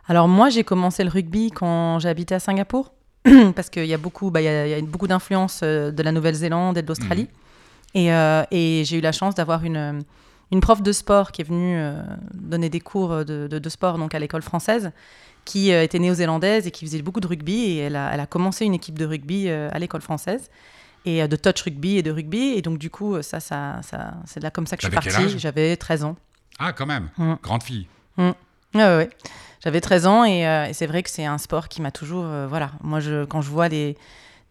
Alors moi, j'ai commencé le rugby quand j'habitais à Singapour, parce qu'il y a beaucoup, bah, il y a, il y a beaucoup d'influence euh, de la Nouvelle-Zélande et de l'Australie. Et, euh, et j'ai eu la chance d'avoir une, une prof de sport qui est venue euh, donner des cours de, de- de sport donc à l'école française, qui euh, était néo-zélandaise et qui faisait beaucoup de rugby. Et elle a, elle a commencé une équipe de rugby euh, à l'école française. Et euh, de touch rugby et de rugby. Et donc, du coup, euh, ça, ça, ça, c'est là comme ça que je suis partie. J'avais 13 ans. Ah, quand même, Mm. grande fille. Ouais, ouais. J'avais 13 ans et, euh, et c'est vrai que c'est un sport qui m'a toujours. euh, voilà, moi, je, quand je vois les.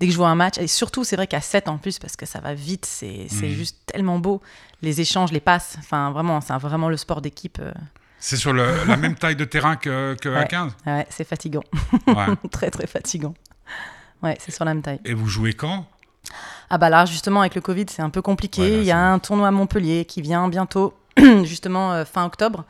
Dès que je vois un match, et surtout, c'est vrai qu'à 7 en plus, parce que ça va vite, c'est Mhm. juste tellement beau. Les échanges, les passes, enfin, vraiment, c'est vraiment le sport d'équipe. euh, C'est sur le- la même taille de terrain que, que à Ouais. 15 ouais, c'est fatigant. Ouais. très, très fatigant. Ouais, c'est sur la même taille. Et vous jouez quand? Ah bah là, justement, avec le Covid, c'est un peu compliqué. Ouais, là, Il y a un tournoi à Montpellier qui vient bientôt, justement euh, fin octobre.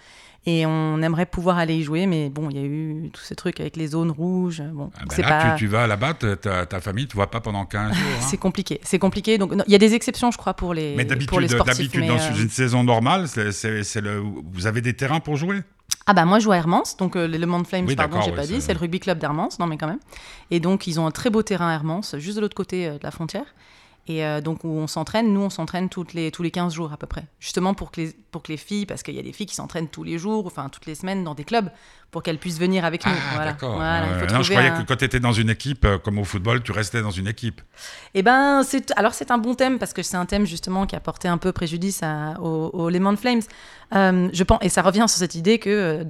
Et on aimerait pouvoir aller y jouer, mais bon, il y a eu tous ces trucs avec les zones rouges. Bon, Ah ben c'est là, pas... tu, tu vas là-bas, ta, famille ne te voit pas pendant 15 jours. hein. C'est compliqué. C'est compliqué. Donc, il y a des exceptions, je crois, pour les, Mais pour les d'habitude, sportifs. d'habitude, mais, dans euh, une saison normale, le, vous avez des terrains pour jouer? Ah bah moi je joue à Hermance, donc euh, Le Mans Flames, Oui, pardon, j'ai ouais, pas dit, c'est le rugby club d'Hermance, non mais quand même. Et donc ils ont un très beau terrain à Hermance, juste de l'autre côté euh, de la frontière. Et euh, donc où on s'entraîne, nous on s'entraîne toutes les, tous les 15 jours à peu près. Justement pour que les, pour que les filles, parce qu'il y a des filles qui s'entraînent tous les jours, enfin toutes les semaines dans des clubs, pour qu'elles puissent venir avec nous. Ah, Voilà. d'accord. Voilà, non, je croyais un- que quand tu étais dans une équipe, euh, comme au football, tu restais dans une équipe. Eh ben, c'est alors c'est un bon thème parce que c'est un thème justement qui a porté un peu préjudice à, au, au Lemon Flames. Euh, je pense et ça revient sur cette idée que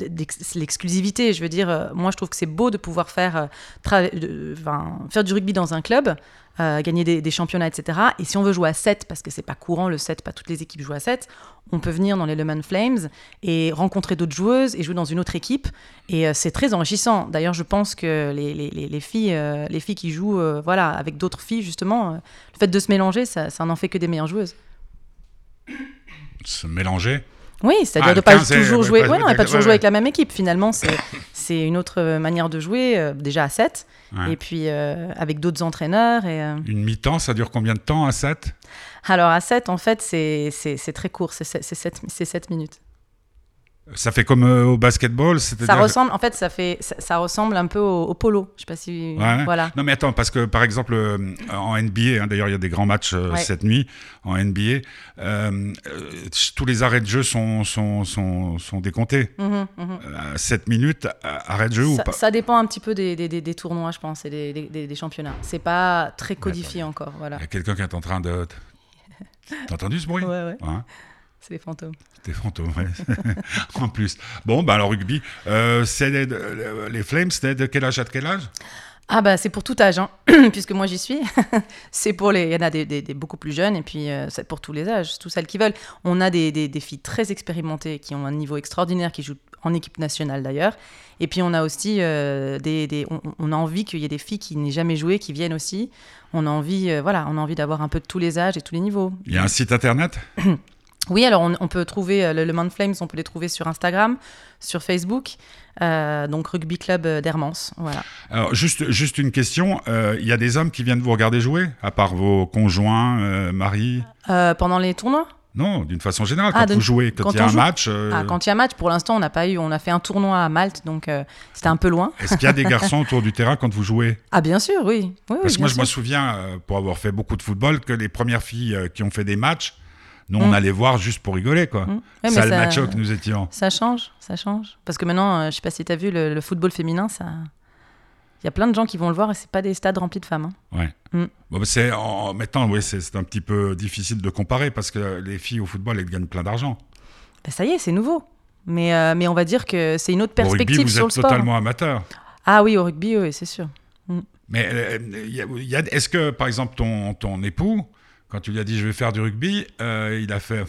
l'exclusivité. Je veux dire, moi je trouve que c'est beau de pouvoir faire tra- de- enfin, faire du rugby dans un club. Euh, gagner des, championnats, etc. Et si on veut jouer à 7, parce que c'est pas courant le 7, pas toutes les équipes jouent à 7, on peut venir dans les Lemon Flames et rencontrer d'autres joueuses et jouer dans une autre équipe. Et euh, c'est très enrichissant. D'ailleurs, je pense que les, les- les- les filles, euh, les filles qui jouent voilà, avec d'autres filles, justement, le fait de se mélanger, ça, ça n'en fait que des meilleures joueuses. Se mélanger? Oui, c'est-à-dire Ah, de le pas 15 est- toujours jouer, pas- ouais, non, et pas ouais, toujours jouer avec la même équipe. Finalement, c'est une autre euh, manière de jouer, euh, déjà à 7, Ouais. et puis euh, avec d'autres entraîneurs. Et, euh, Une mi-temps, ça dure combien de temps à 7 Alors à 7, en fait, c'est très court, c'est 7, minutes. Ça fait comme euh, au basketball, Ça c'est-à-dire ressemble, en fait, ça, fait, ça, ça ressemble un peu au, au polo. Je sais pas si. Ouais. Voilà. Non mais attends, parce que par exemple euh, en NBA, hein, d'ailleurs il y a des grands matchs euh, Ouais. cette nuit en NBA, euh, tous les arrêts de jeu sont, sont, sont, sont décomptés. Mhm, mhm. 7 minutes, arrêt de jeu ou Ça, pas ça dépend un petit peu des, des, des- des tournois, je pense, et des, des- des- des championnats. C'est pas très codifié encore. Voilà. Il y a quelqu'un qui est en train de... T'as entendu ce bruit? Ouais, ouais, Hein? C'est les fantômes. Des fantômes, ouais. en plus. Bon, bah alors rugby, euh, c'est les, les Flames, c'est de quel âge à quel âge? Ah bah c'est pour tout âge, hein, puisque moi j'y suis. c'est pour les, il y en a des, des- des beaucoup plus jeunes et puis euh, c'est pour tous les âges, tous celles qui veulent. On a des, des- des filles très expérimentées qui ont un niveau extraordinaire, qui jouent en équipe nationale d'ailleurs. Et puis on a aussi euh, des, des- on, on a envie qu'il y ait des filles qui n'aient jamais joué, qui viennent aussi. On a envie, euh, voilà, on a envie d'avoir un peu de tous les âges et tous les niveaux. Il y a un site internet? Oui, alors on, on peut trouver euh, le, le Man Flames, on peut les trouver sur Instagram, sur Facebook, euh, donc Rugby Club euh, d'Hermance, voilà. Alors, juste, juste une question. euh, Il y a des hommes qui viennent vous regarder jouer, à part vos conjoints, euh, Euh, pendant les tournois? Non, d'une façon générale, Ah, quand vous jouez, quand, quand il y a un joue match, euh, Ah, quand il y a match, pour l'instant, on n'a pas eu. On a fait un tournoi à Malte, donc euh, c'était un peu loin. est-ce qu'il y a des garçons autour du terrain quand vous jouez? Ah, bien sûr, oui. Parce que moi, je me souviens, pour avoir fait beaucoup de football, que les premières filles qui ont fait des matchs, nous, on Mm. allait voir juste pour rigoler, quoi. Mm. Ouais, ça, le ça- macho que nous étions. Ça change, ça change. Parce que maintenant, euh, je sais pas si tu as vu le, le football féminin, ça. Il y a plein de gens qui vont le voir et c'est pas des stades remplis de femmes. hein. Ouais. Mm. Bon, bah, c'est en maintenant, oui, c'est un petit peu difficile de comparer parce que les filles au football, elles gagnent plein d'argent. Ben, ça y est, c'est nouveau. Mais, euh, mais on va dire que c'est une autre Au rugby, perspective vous sur le sport. totalement amateur. Ah oui, au rugby, oui, c'est sûr. Mais euh, est-ce que, par exemple, ton, ton époux, quand tu lui as dit je vais faire du rugby, euh, il a fait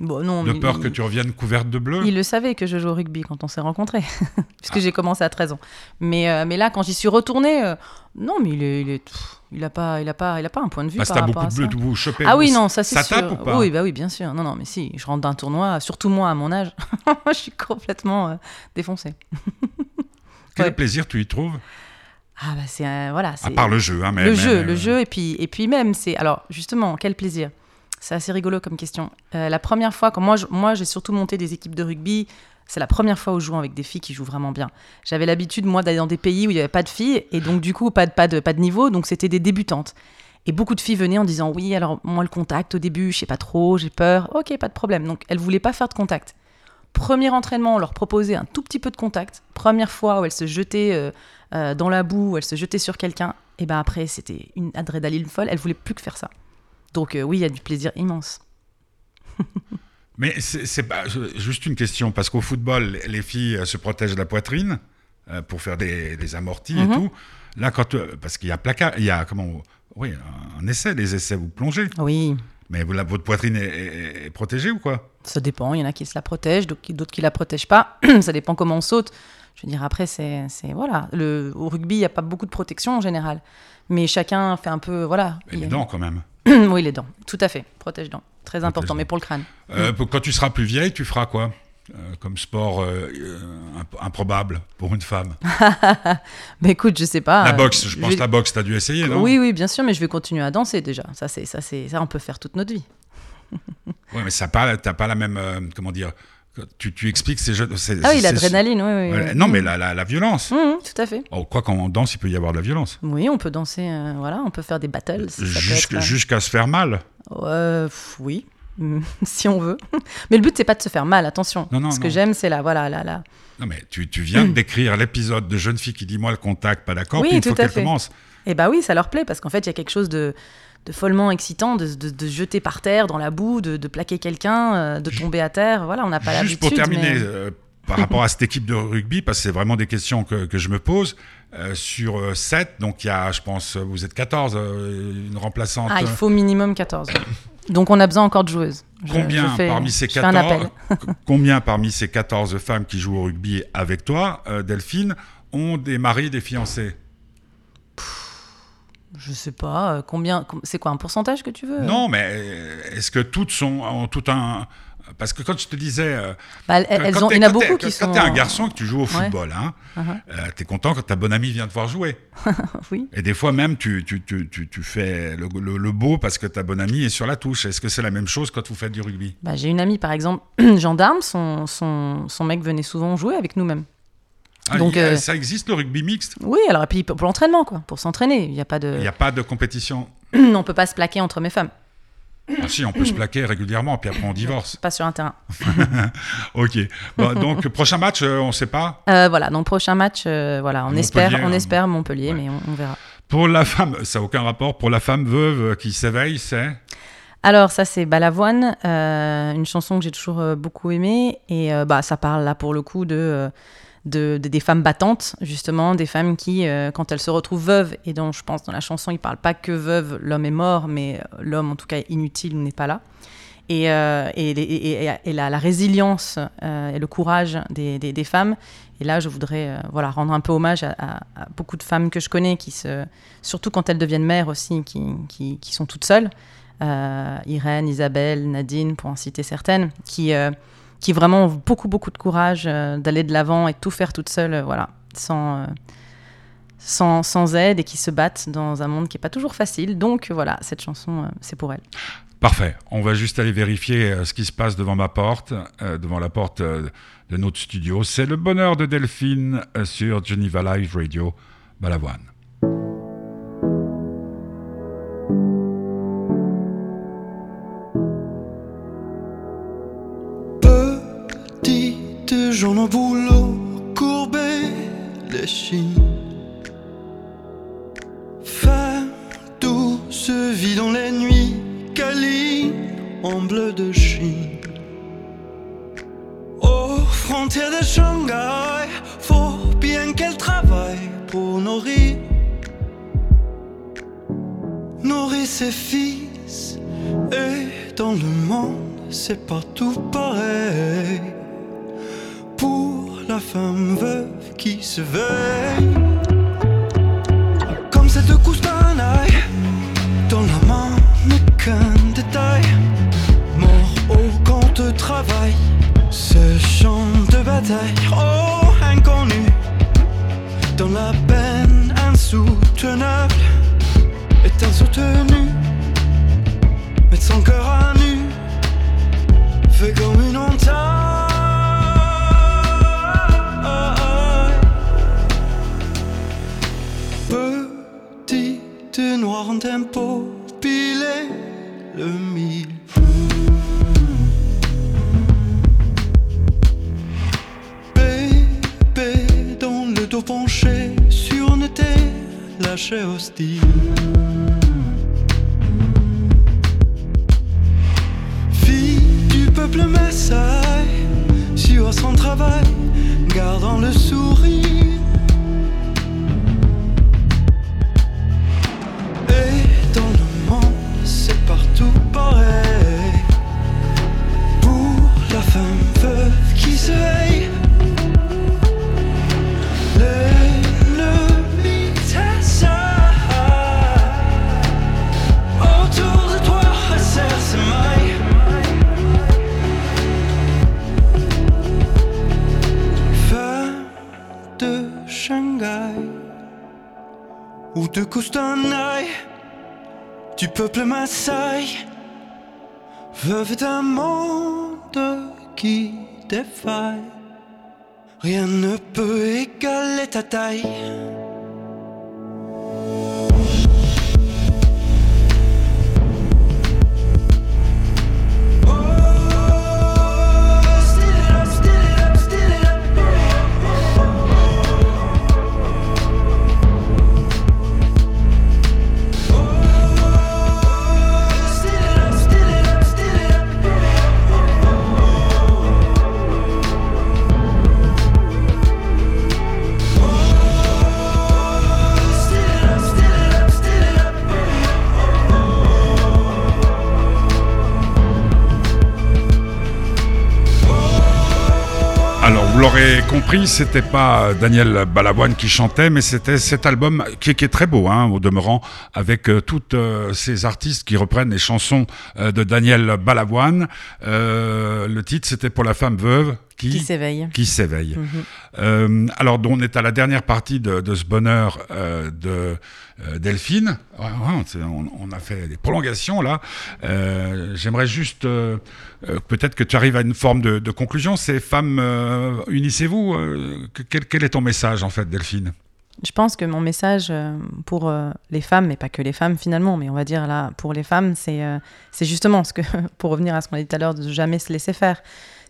Bon, non, de peur il- que tu reviennes couverte de bleu Il le savait que je joue au rugby quand on s'est rencontrés, puisque Ah. j'ai commencé à 13 ans. Mais, euh, mais là, quand j'y suis retournée, euh, non, mais il est, il est, pff, il a pas, il a pas, il a pas un point de vue Parce que par t'as rapport beaucoup à de ça. bleu, tu vous chopez. Ah oui, non, ça c'est sûr. tape ou pas Oui, bah oui, bien sûr. Non, non, mais si, je rentre d'un tournoi, surtout moi à mon âge, je suis complètement euh, défoncée. Quel ouais. plaisir tu y trouves? Ah bah c'est, euh, voilà. À part le jeu, hein, mais, le mais- jeu, mais- le jeu, et puis, et puis même, c'est. Alors, justement, quel plaisir. C'est assez rigolo comme question. Euh, la première fois, quand moi, je- moi, j'ai surtout monté des équipes de rugby, c'est la première fois où je joue avec des filles qui jouent vraiment bien. J'avais l'habitude, moi, d'aller dans des pays où il n'y avait pas de filles, et donc, du coup, pas de, pas de, pas de niveau, donc c'était des débutantes. Et beaucoup de filles venaient en disant Oui, alors, moi, le contact, au début, je sais pas trop, j'ai peur. Ok, pas de problème. Donc, elles voulaient pas faire de contact. Premier entraînement, on leur proposait un tout petit peu de contact. Première fois où elles se jetaient euh, euh, dans la boue, où elles se jetaient sur quelqu'un, et ben après, c'était une adrénaline folle. Elles voulaient plus que faire ça. Donc euh, oui, il y a du plaisir immense. Mais c'est pas juste une question, parce qu'au football, les filles euh, se protègent la poitrine euh, pour faire des, des amortis et Mhm. tout. Là, quand parce qu'il y a placard, il y a comment Oui, un essai, les essais, vous plongez. Oui, Mais vous, la- votre poitrine est, est- est protégée ou quoi? Ça dépend. Il y en a qui se la protègent, d'autres qui, qui la protègent pas. ça dépend comment on saute. Je veux dire, après, c'est, voilà. Le, au rugby, il n'y a pas beaucoup de protection en général. Mais chacun fait un peu, voilà. Il- les dents quand même. oui, les dents. Tout à fait. Protège-dents. Très important, mais pour le crâne. Euh, pour- Quand tu seras plus vieille, tu feras quoi Euh, comme sport euh, imp- improbable pour une femme? Mais écoute, je sais pas. La boxe, je pense vais- la boxe, t'as dû essayer, non? Oui, oui, bien sûr, mais je vais continuer à danser déjà. Ça, c'est, ça, c'est, ça, on peut faire toute notre vie. Ouais, mais ça pas, t'as pas la même, comment dire, tu, tu expliques ces jeux. c'est- Ah oui, l'adrénaline, oui, oui. Oui. non, mais la, la, la violence. Mhm, tout à fait. Oh, quoi qu'en danse, il peut y avoir de la violence. Oui, on peut danser, euh, voilà, on peut faire des battles. être, euh, Jusqu'à se faire mal. Pff, oui, si on veut. Mais le but, c'est pas de se faire mal, attention. Non, non, Ce non. que j'aime, c'est la, voilà, la, la... Non, mais tu, tu viens de décrire l'épisode de jeune fille qui dit moi le contact, pas d'accord, Oui, puis il faut qu'elle commence. Et bah oui, ça leur plaît, parce qu'en fait, il y a quelque chose de, de follement excitant de, de, de jeter par terre, dans la boue, de, de plaquer quelqu'un, euh, de tomber à terre. Voilà, on n'a pas Juste l'habitude. pour terminer, mais- euh, par rapport à cette équipe de rugby, parce que c'est vraiment des questions que, que je me pose. euh, sur 7, donc il y a, je pense, vous êtes 14, euh, une remplaçante. Ah, il faut minimum 14. Donc on a besoin encore de joueuses. Je- Combien je fais- parmi ces je fais un 14 appel. combien parmi ces 14 femmes qui jouent au rugby avec toi, Delphine, ont des maris, des fiancés? Je sais pas, euh, combien. com- C'est quoi un pourcentage que tu veux Non, mais euh, est-ce que toutes sont ont tout un parce que quand je te disais, euh, Bah, elles, quand ont, il y en a quand beaucoup qui quand sont. t'es un garçon et que tu joues au Ouais. football, hein, Uh-huh. euh, t'es content quand ta bonne amie vient te voir jouer. Oui. Et des fois même, tu, tu, tu, tu, fais le, le- le beau parce que ta bonne amie est sur la touche. Est-ce que c'est la même chose quand vous faites du rugby? Bah, j'ai une amie, par exemple, gendarme, son, son, son mec venait souvent jouer avec nous même. Ah, Donc, a- euh, Ça existe le rugby mixte? Oui, alors, et puis pour, l'entraînement, quoi, pour s'entraîner. Il n'y a pas de. Il n'y a pas de compétition? On peut pas se plaquer entre mes femmes, Ah si, on peut se plaquer régulièrement, puis après on divorce. pas sur un terrain. Ok. Donc, prochain match, euh, on ne sait pas? Euh, voilà, donc prochain match, euh, voilà, on espère, on hein. espère Montpellier, Ouais. mais on, on verra. Pour la femme, ça n'a aucun rapport. Pour la femme veuve qui s'éveille, c'est? Alors ça c'est Balavoine, une chanson que j'ai toujours beaucoup aimée et bah ça parle là pour le coup de, de, de- des femmes battantes justement, des femmes qui euh, quand elles se retrouvent veuves et dont je pense dans la chanson il parle pas que veuve, l'homme est mort mais euh, l'homme en tout cas inutile n'est pas là. Et, euh, et, la, résilience et le courage des, des- femmes. Et là, je voudrais voilà, rendre un peu hommage à, beaucoup de femmes que je connais, qui se, surtout quand elles deviennent mères aussi, qui, qui, sont toutes seules. Irène, Isabelle, Nadine, pour en citer certaines, qui, qui vraiment ont beaucoup, beaucoup de courage euh, d'aller de l'avant et tout faire toutes seules, euh, voilà, sans, euh, sans, sans aide et qui se battent dans un monde qui n'est pas toujours facile. Donc voilà, cette chanson, c'est pour elle. Parfait. On va juste aller vérifier ce qui se passe devant ma porte, devant la porte de notre studio. C'est le bonheur de Delphine sur Geneva Live Radio, Balavoine. Au boulot, courbée les chines. Fin douce vie dans les nuits, câline en bleu de Chine. Aux frontières de Shanghai, faut bien qu'elle travaille pour nourrir. Nourrir ses fils, et dans le monde, c'est partout pareil pour la femme veuve qui se veille. Comme cette coustanaille dans la main n'est qu'un détail. Mort au camp de travail, ce champ de bataille. Oh, inconnu, dans la tempo, pilé le mille. Bébé dans le dos penché sur une terre lâchée hostile. day compris, c'était pas Daniel Balavoine qui chantait, mais c'était cet album qui, est très beau, hein, au demeurant, avec euh, toutes euh, ces artistes qui reprennent les chansons euh, de Daniel Balavoine. Le titre, c'était pour la femme veuve qui, s'éveille. qui s'éveille. Mhm. Euh, alors, on est à la dernière partie de, de ce bonheur euh, de euh, Delphine. Ouais, ouais, c'est- on, on a fait des prolongations là. Euh, J'aimerais juste peut-être que tu arrives à une forme de, de conclusion. Ces femmes, unissez-vous. que- quel, quel est ton message en fait, Delphine? Je pense que mon message pour les femmes, et pas que les femmes finalement, mais on va dire là, pour les femmes, c'est c'est justement ce que, pour revenir à ce qu'on a dit tout à l'heure, de jamais se laisser faire.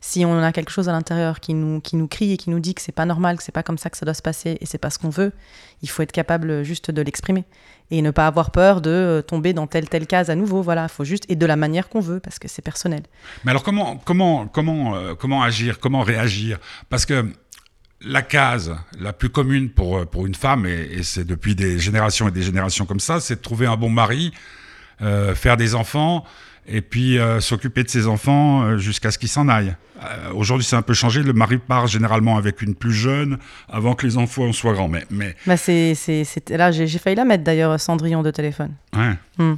Si on a quelque chose à l'intérieur qui nous, qui nous crie et qui nous dit que c'est pas normal, que c'est pas comme ça que ça doit se passer et c'est pas ce qu'on veut, il faut être capable juste de l'exprimer et ne pas avoir peur de euh, tomber dans telle telle case à nouveau. Voilà, faut juste et de la manière qu'on veut parce que c'est personnel. Mais alors comment comment comment euh, comment agir, comment réagir? Parce que la case la plus commune pour euh, pour une femme et, c'est depuis des générations et des générations comme ça, c'est de trouver un bon mari, faire des enfants et puis euh, s'occuper de ses enfants euh, jusqu'à ce qu'ils s'en aillent. Euh, Aujourd'hui, c'est un peu changé. Le mari part généralement avec une plus jeune avant que les enfants soient grands. Mais mais Bah c'est là j'ai j'ai failli la mettre d'ailleurs Cendrillon de téléphone. ouais. Hmm.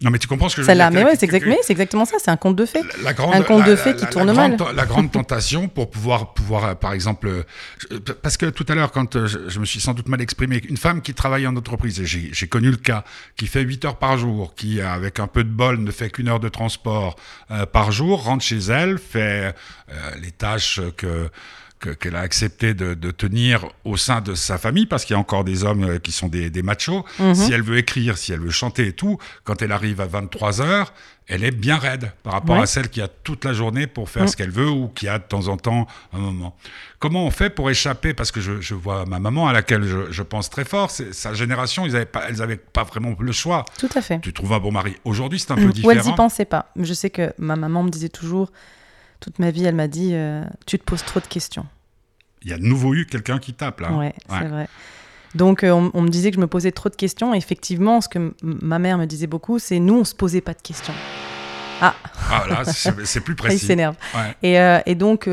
Non, mais tu comprends ce que je veux dire mais ouais, c'est exact- exactement ça, c'est un conte de fées. la grande, Un conte la- de fées qui la- tourne la mal. grande- la grande tentation pour pouvoir, pouvoir euh, par exemple, euh, je- parce que tout à l'heure, quand euh, je, je me suis sans doute mal exprimé, une femme qui travaille en entreprise, et j'ai connu le cas, qui fait 8 heures par jour, qui, avec un peu de bol, ne fait qu'une heure de transport euh, par jour, rentre chez elle, fait euh, les tâches que que- qu'elle a accepté de, de tenir au sein de sa famille, parce qu'il y a encore des hommes euh, qui sont des, des machos. Mhm. Si elle veut écrire, si elle veut chanter et tout, quand elle arrive à 23 heures, elle est bien raide par rapport Ouais. à celle qui a toute la journée pour faire Mm. ce qu'elle veut ou qui a de temps en temps un moment. Comment on fait pour échapper? Parce que je, je vois ma maman à laquelle je, je pense très fort, sa génération, ils avaient pas, elles n'avaient pas vraiment le choix. Tout à fait. Tu trouves un bon mari. Aujourd'hui, c'est un peu Ou différent. elles y pensaient pas. Je sais que ma maman me disait toujours, toute ma vie, elle m'a dit, euh, tu te poses trop de questions. Il y a de nouveau eu quelqu'un qui tape là. Ouais, Ouais. c'est vrai. Donc euh, on, on me disait que je me posais trop de questions. Et effectivement, ce que ma mère me disait beaucoup, c'est nous, on se posait pas de questions. Ah, Ah là, c'est plus il précis. s'énerve. Ouais, Et, euh, et donc,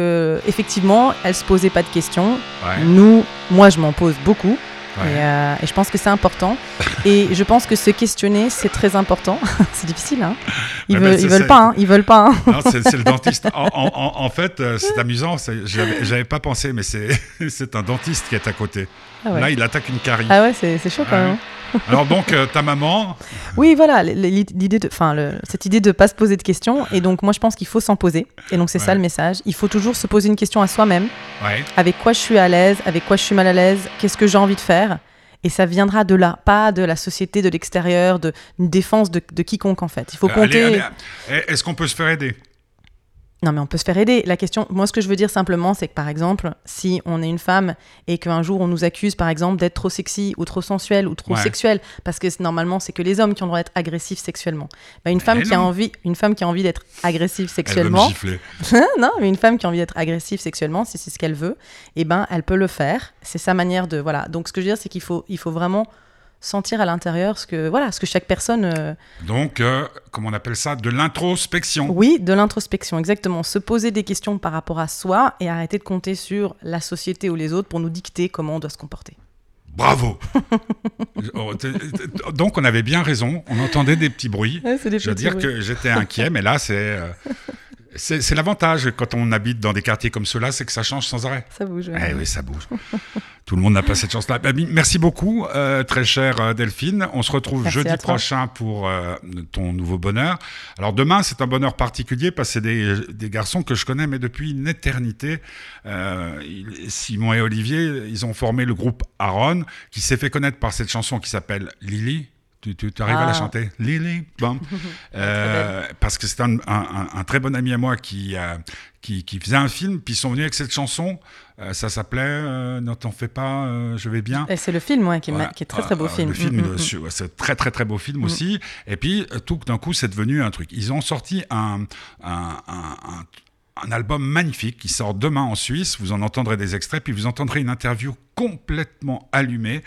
effectivement, elle se posait pas de questions. Nous, moi, je m'en pose beaucoup. Ouais. Et, euh, et je pense que c'est important. et je pense que se questionner, c'est très important. c'est difficile, hein Ils, veulent, ils veulent pas, hein Ils veulent pas, hein Non, c'est c'est le dentiste. En, en- fait, euh, c'est amusant. J'avais pas pensé, mais c'est un dentiste qui est à côté. Ah ouais, Là, il attaque une carie. Ah ouais, c'est chaud quand Ouais. même. Alors donc, euh, ta maman, Oui, voilà, l'idée de, enfin, le- cette idée de pas se poser de questions. Et donc, moi, je pense qu'il faut s'en poser. Et donc, c'est ça le message. Il faut toujours se poser une question à soi-même. ouais, Avec quoi je suis à l'aise Avec quoi je suis mal à l'aise Qu'est-ce que j'ai envie de faire Et ça viendra de là, pas de la société, de l'extérieur, de une défense de, de quiconque en fait. Il faut compter. allez, Est-ce qu'on peut se faire aider? Non, mais on peut se faire aider. La question, moi, ce que je veux dire simplement, c'est que par exemple, si on est une femme et qu'un jour on nous accuse, par exemple, d'être trop sexy ou trop sensuelle ou trop Ouais. sexuelle, parce que normalement, c'est que les hommes qui ont le droit d'être agressifs sexuellement. Bah, une femme qui a non. envie, une femme qui a envie d'être agressive Elle veut me sexuellement, non, mais une femme qui a envie d'être agressive sexuellement, si c'est ce qu'elle veut, eh ben, elle peut le faire. C'est sa manière de, voilà. Donc, ce que je veux dire, c'est qu'il faut, il faut vraiment sentir à l'intérieur ce que, voilà, ce que chaque personne. euh, Donc, euh, comment on appelle ça De l'introspection. Oui, de l'introspection, exactement. Se poser des questions par rapport à soi et arrêter de compter sur la société ou les autres pour nous dicter comment on doit se comporter. Bravo Oh, Donc, on avait bien raison. On entendait des petits bruits. Je veux dire que j'étais inquiet, mais là, c'est... euh, C'est c'est l'avantage quand on habite dans des quartiers comme ceux-là, c'est que ça change sans arrêt. Ça bouge. Eh oui, ça bouge. Tout le monde n'a pas cette chance-là. Bah, merci beaucoup, euh, très chère euh, Delphine. On se retrouve Merci jeudi prochain pour euh, ton nouveau bonheur. Alors demain, c'est un bonheur particulier parce que c'est des, des garçons que je connais, mais depuis une éternité. Euh, Simon et Olivier, ils ont formé le groupe Aaron, qui s'est fait connaître par cette chanson qui s'appelle Lily. Tu, tu- arrives à la Ah. chanter? Lily Bon. Euh, parce que c'est un, un- un- un très bon ami à moi qui, euh, qui, qui faisait un film, puis ils sont venus avec cette chanson. Euh, ça s'appelait euh, Ne t'en fais pas, euh, je vais bien. Et c'est le film, ouais, qui, Ouais, qui est très très beau euh, film. Le film, Mm, mm, mm. c'est très très très beau film aussi. Et puis euh, tout d'un coup, c'est devenu un truc. Ils ont sorti un, un, un- un- un album magnifique qui sort demain en Suisse. Vous en entendrez des extraits, puis vous entendrez une interview complètement allumée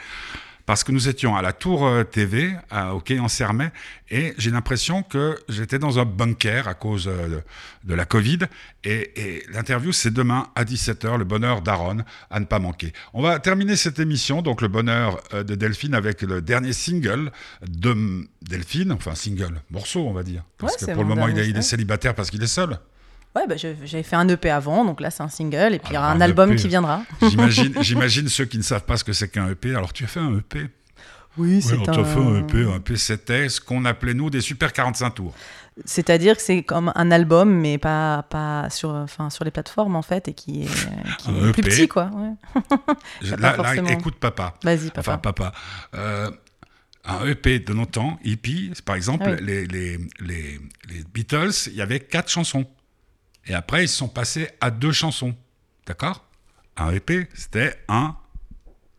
parce que nous étions à la Tour euh, TV, à, au Quai en Sermet, et j'ai l'impression que j'étais dans un bunker à cause euh, de, de la Covid. Et, et l'interview, c'est demain à 17h, le bonheur d'Aaron, à ne pas manquer. On va terminer cette émission, donc le bonheur euh, de Delphine, avec le dernier single de Delphine, enfin single, morceau, on va dire. Parce Ouais, que pour le moment, il il est célibataire parce qu'il est seul. Ouais, bah, j'avais fait un EP avant, donc là c'est un single, et puis il y aura un un album EP. qui viendra. J'imagine, j'imagine ceux qui ne savent pas ce que c'est qu'un EP. Alors, tu as fait un EP Oui, Oui, on t'a fait un EP. Un EP, c'était ce qu'on appelait, nous, des super 45 tours. C'est-à-dire que c'est comme un album, mais pas, pas sur, enfin, sur les plateformes en fait, et qui est, qui Un est plus EP. petit quoi. ouais. Là, écoute, papa. Vas-y, papa. Enfin, papa. Euh, un EP de nos temps, hippie, par exemple, Ah oui. les, les, les, les Beatles, il y avait quatre chansons. Et après, ils sont passés à deux chansons. D'accord? Un EP, c'était un.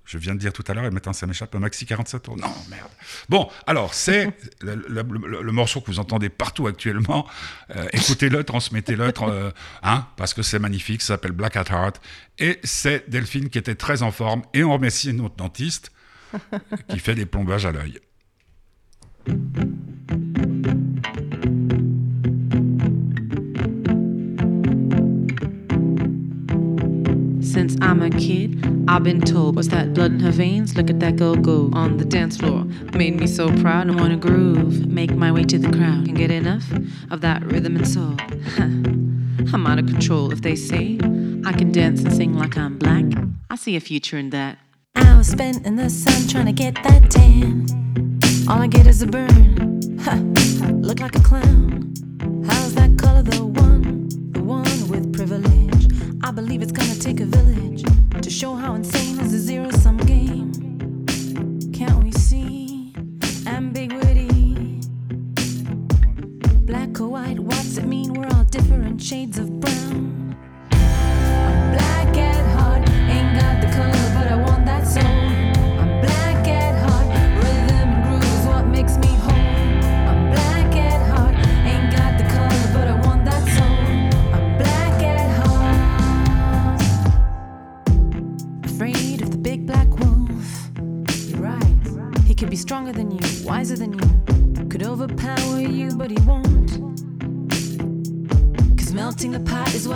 Je viens de dire tout à l'heure, et maintenant ça m'échappe, un maxi 47 tours. Non, merde. Bon, alors, c'est le, le- le- le morceau que vous entendez partout actuellement. Euh, Écoutez-le, transmettez-le, tra- euh, hein, parce que c'est magnifique. Ça s'appelle Black at Heart. Et c'est Delphine qui était très en forme. Et on remercie notre dentiste qui fait des plombages à l'œil. Since I'm a kid, I've been told, what's that blood in her veins? Look at that girl go on the dance floor. Made me so proud and wanna groove. Make my way to the crowd. Can get enough of that rhythm and soul. I'm out of control if they say I can dance and sing like I'm black. I see a future in that. Hours spent in the sun trying to get that tan. All I get is a burn. Look like a clown. How's that color the believe it's gonna take a village to show how insane is a zero sum game. Can't we see ambiguity? Black or white, what's it mean? We're all different shades of brown.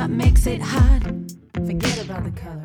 What makes it hot. Forget about the color.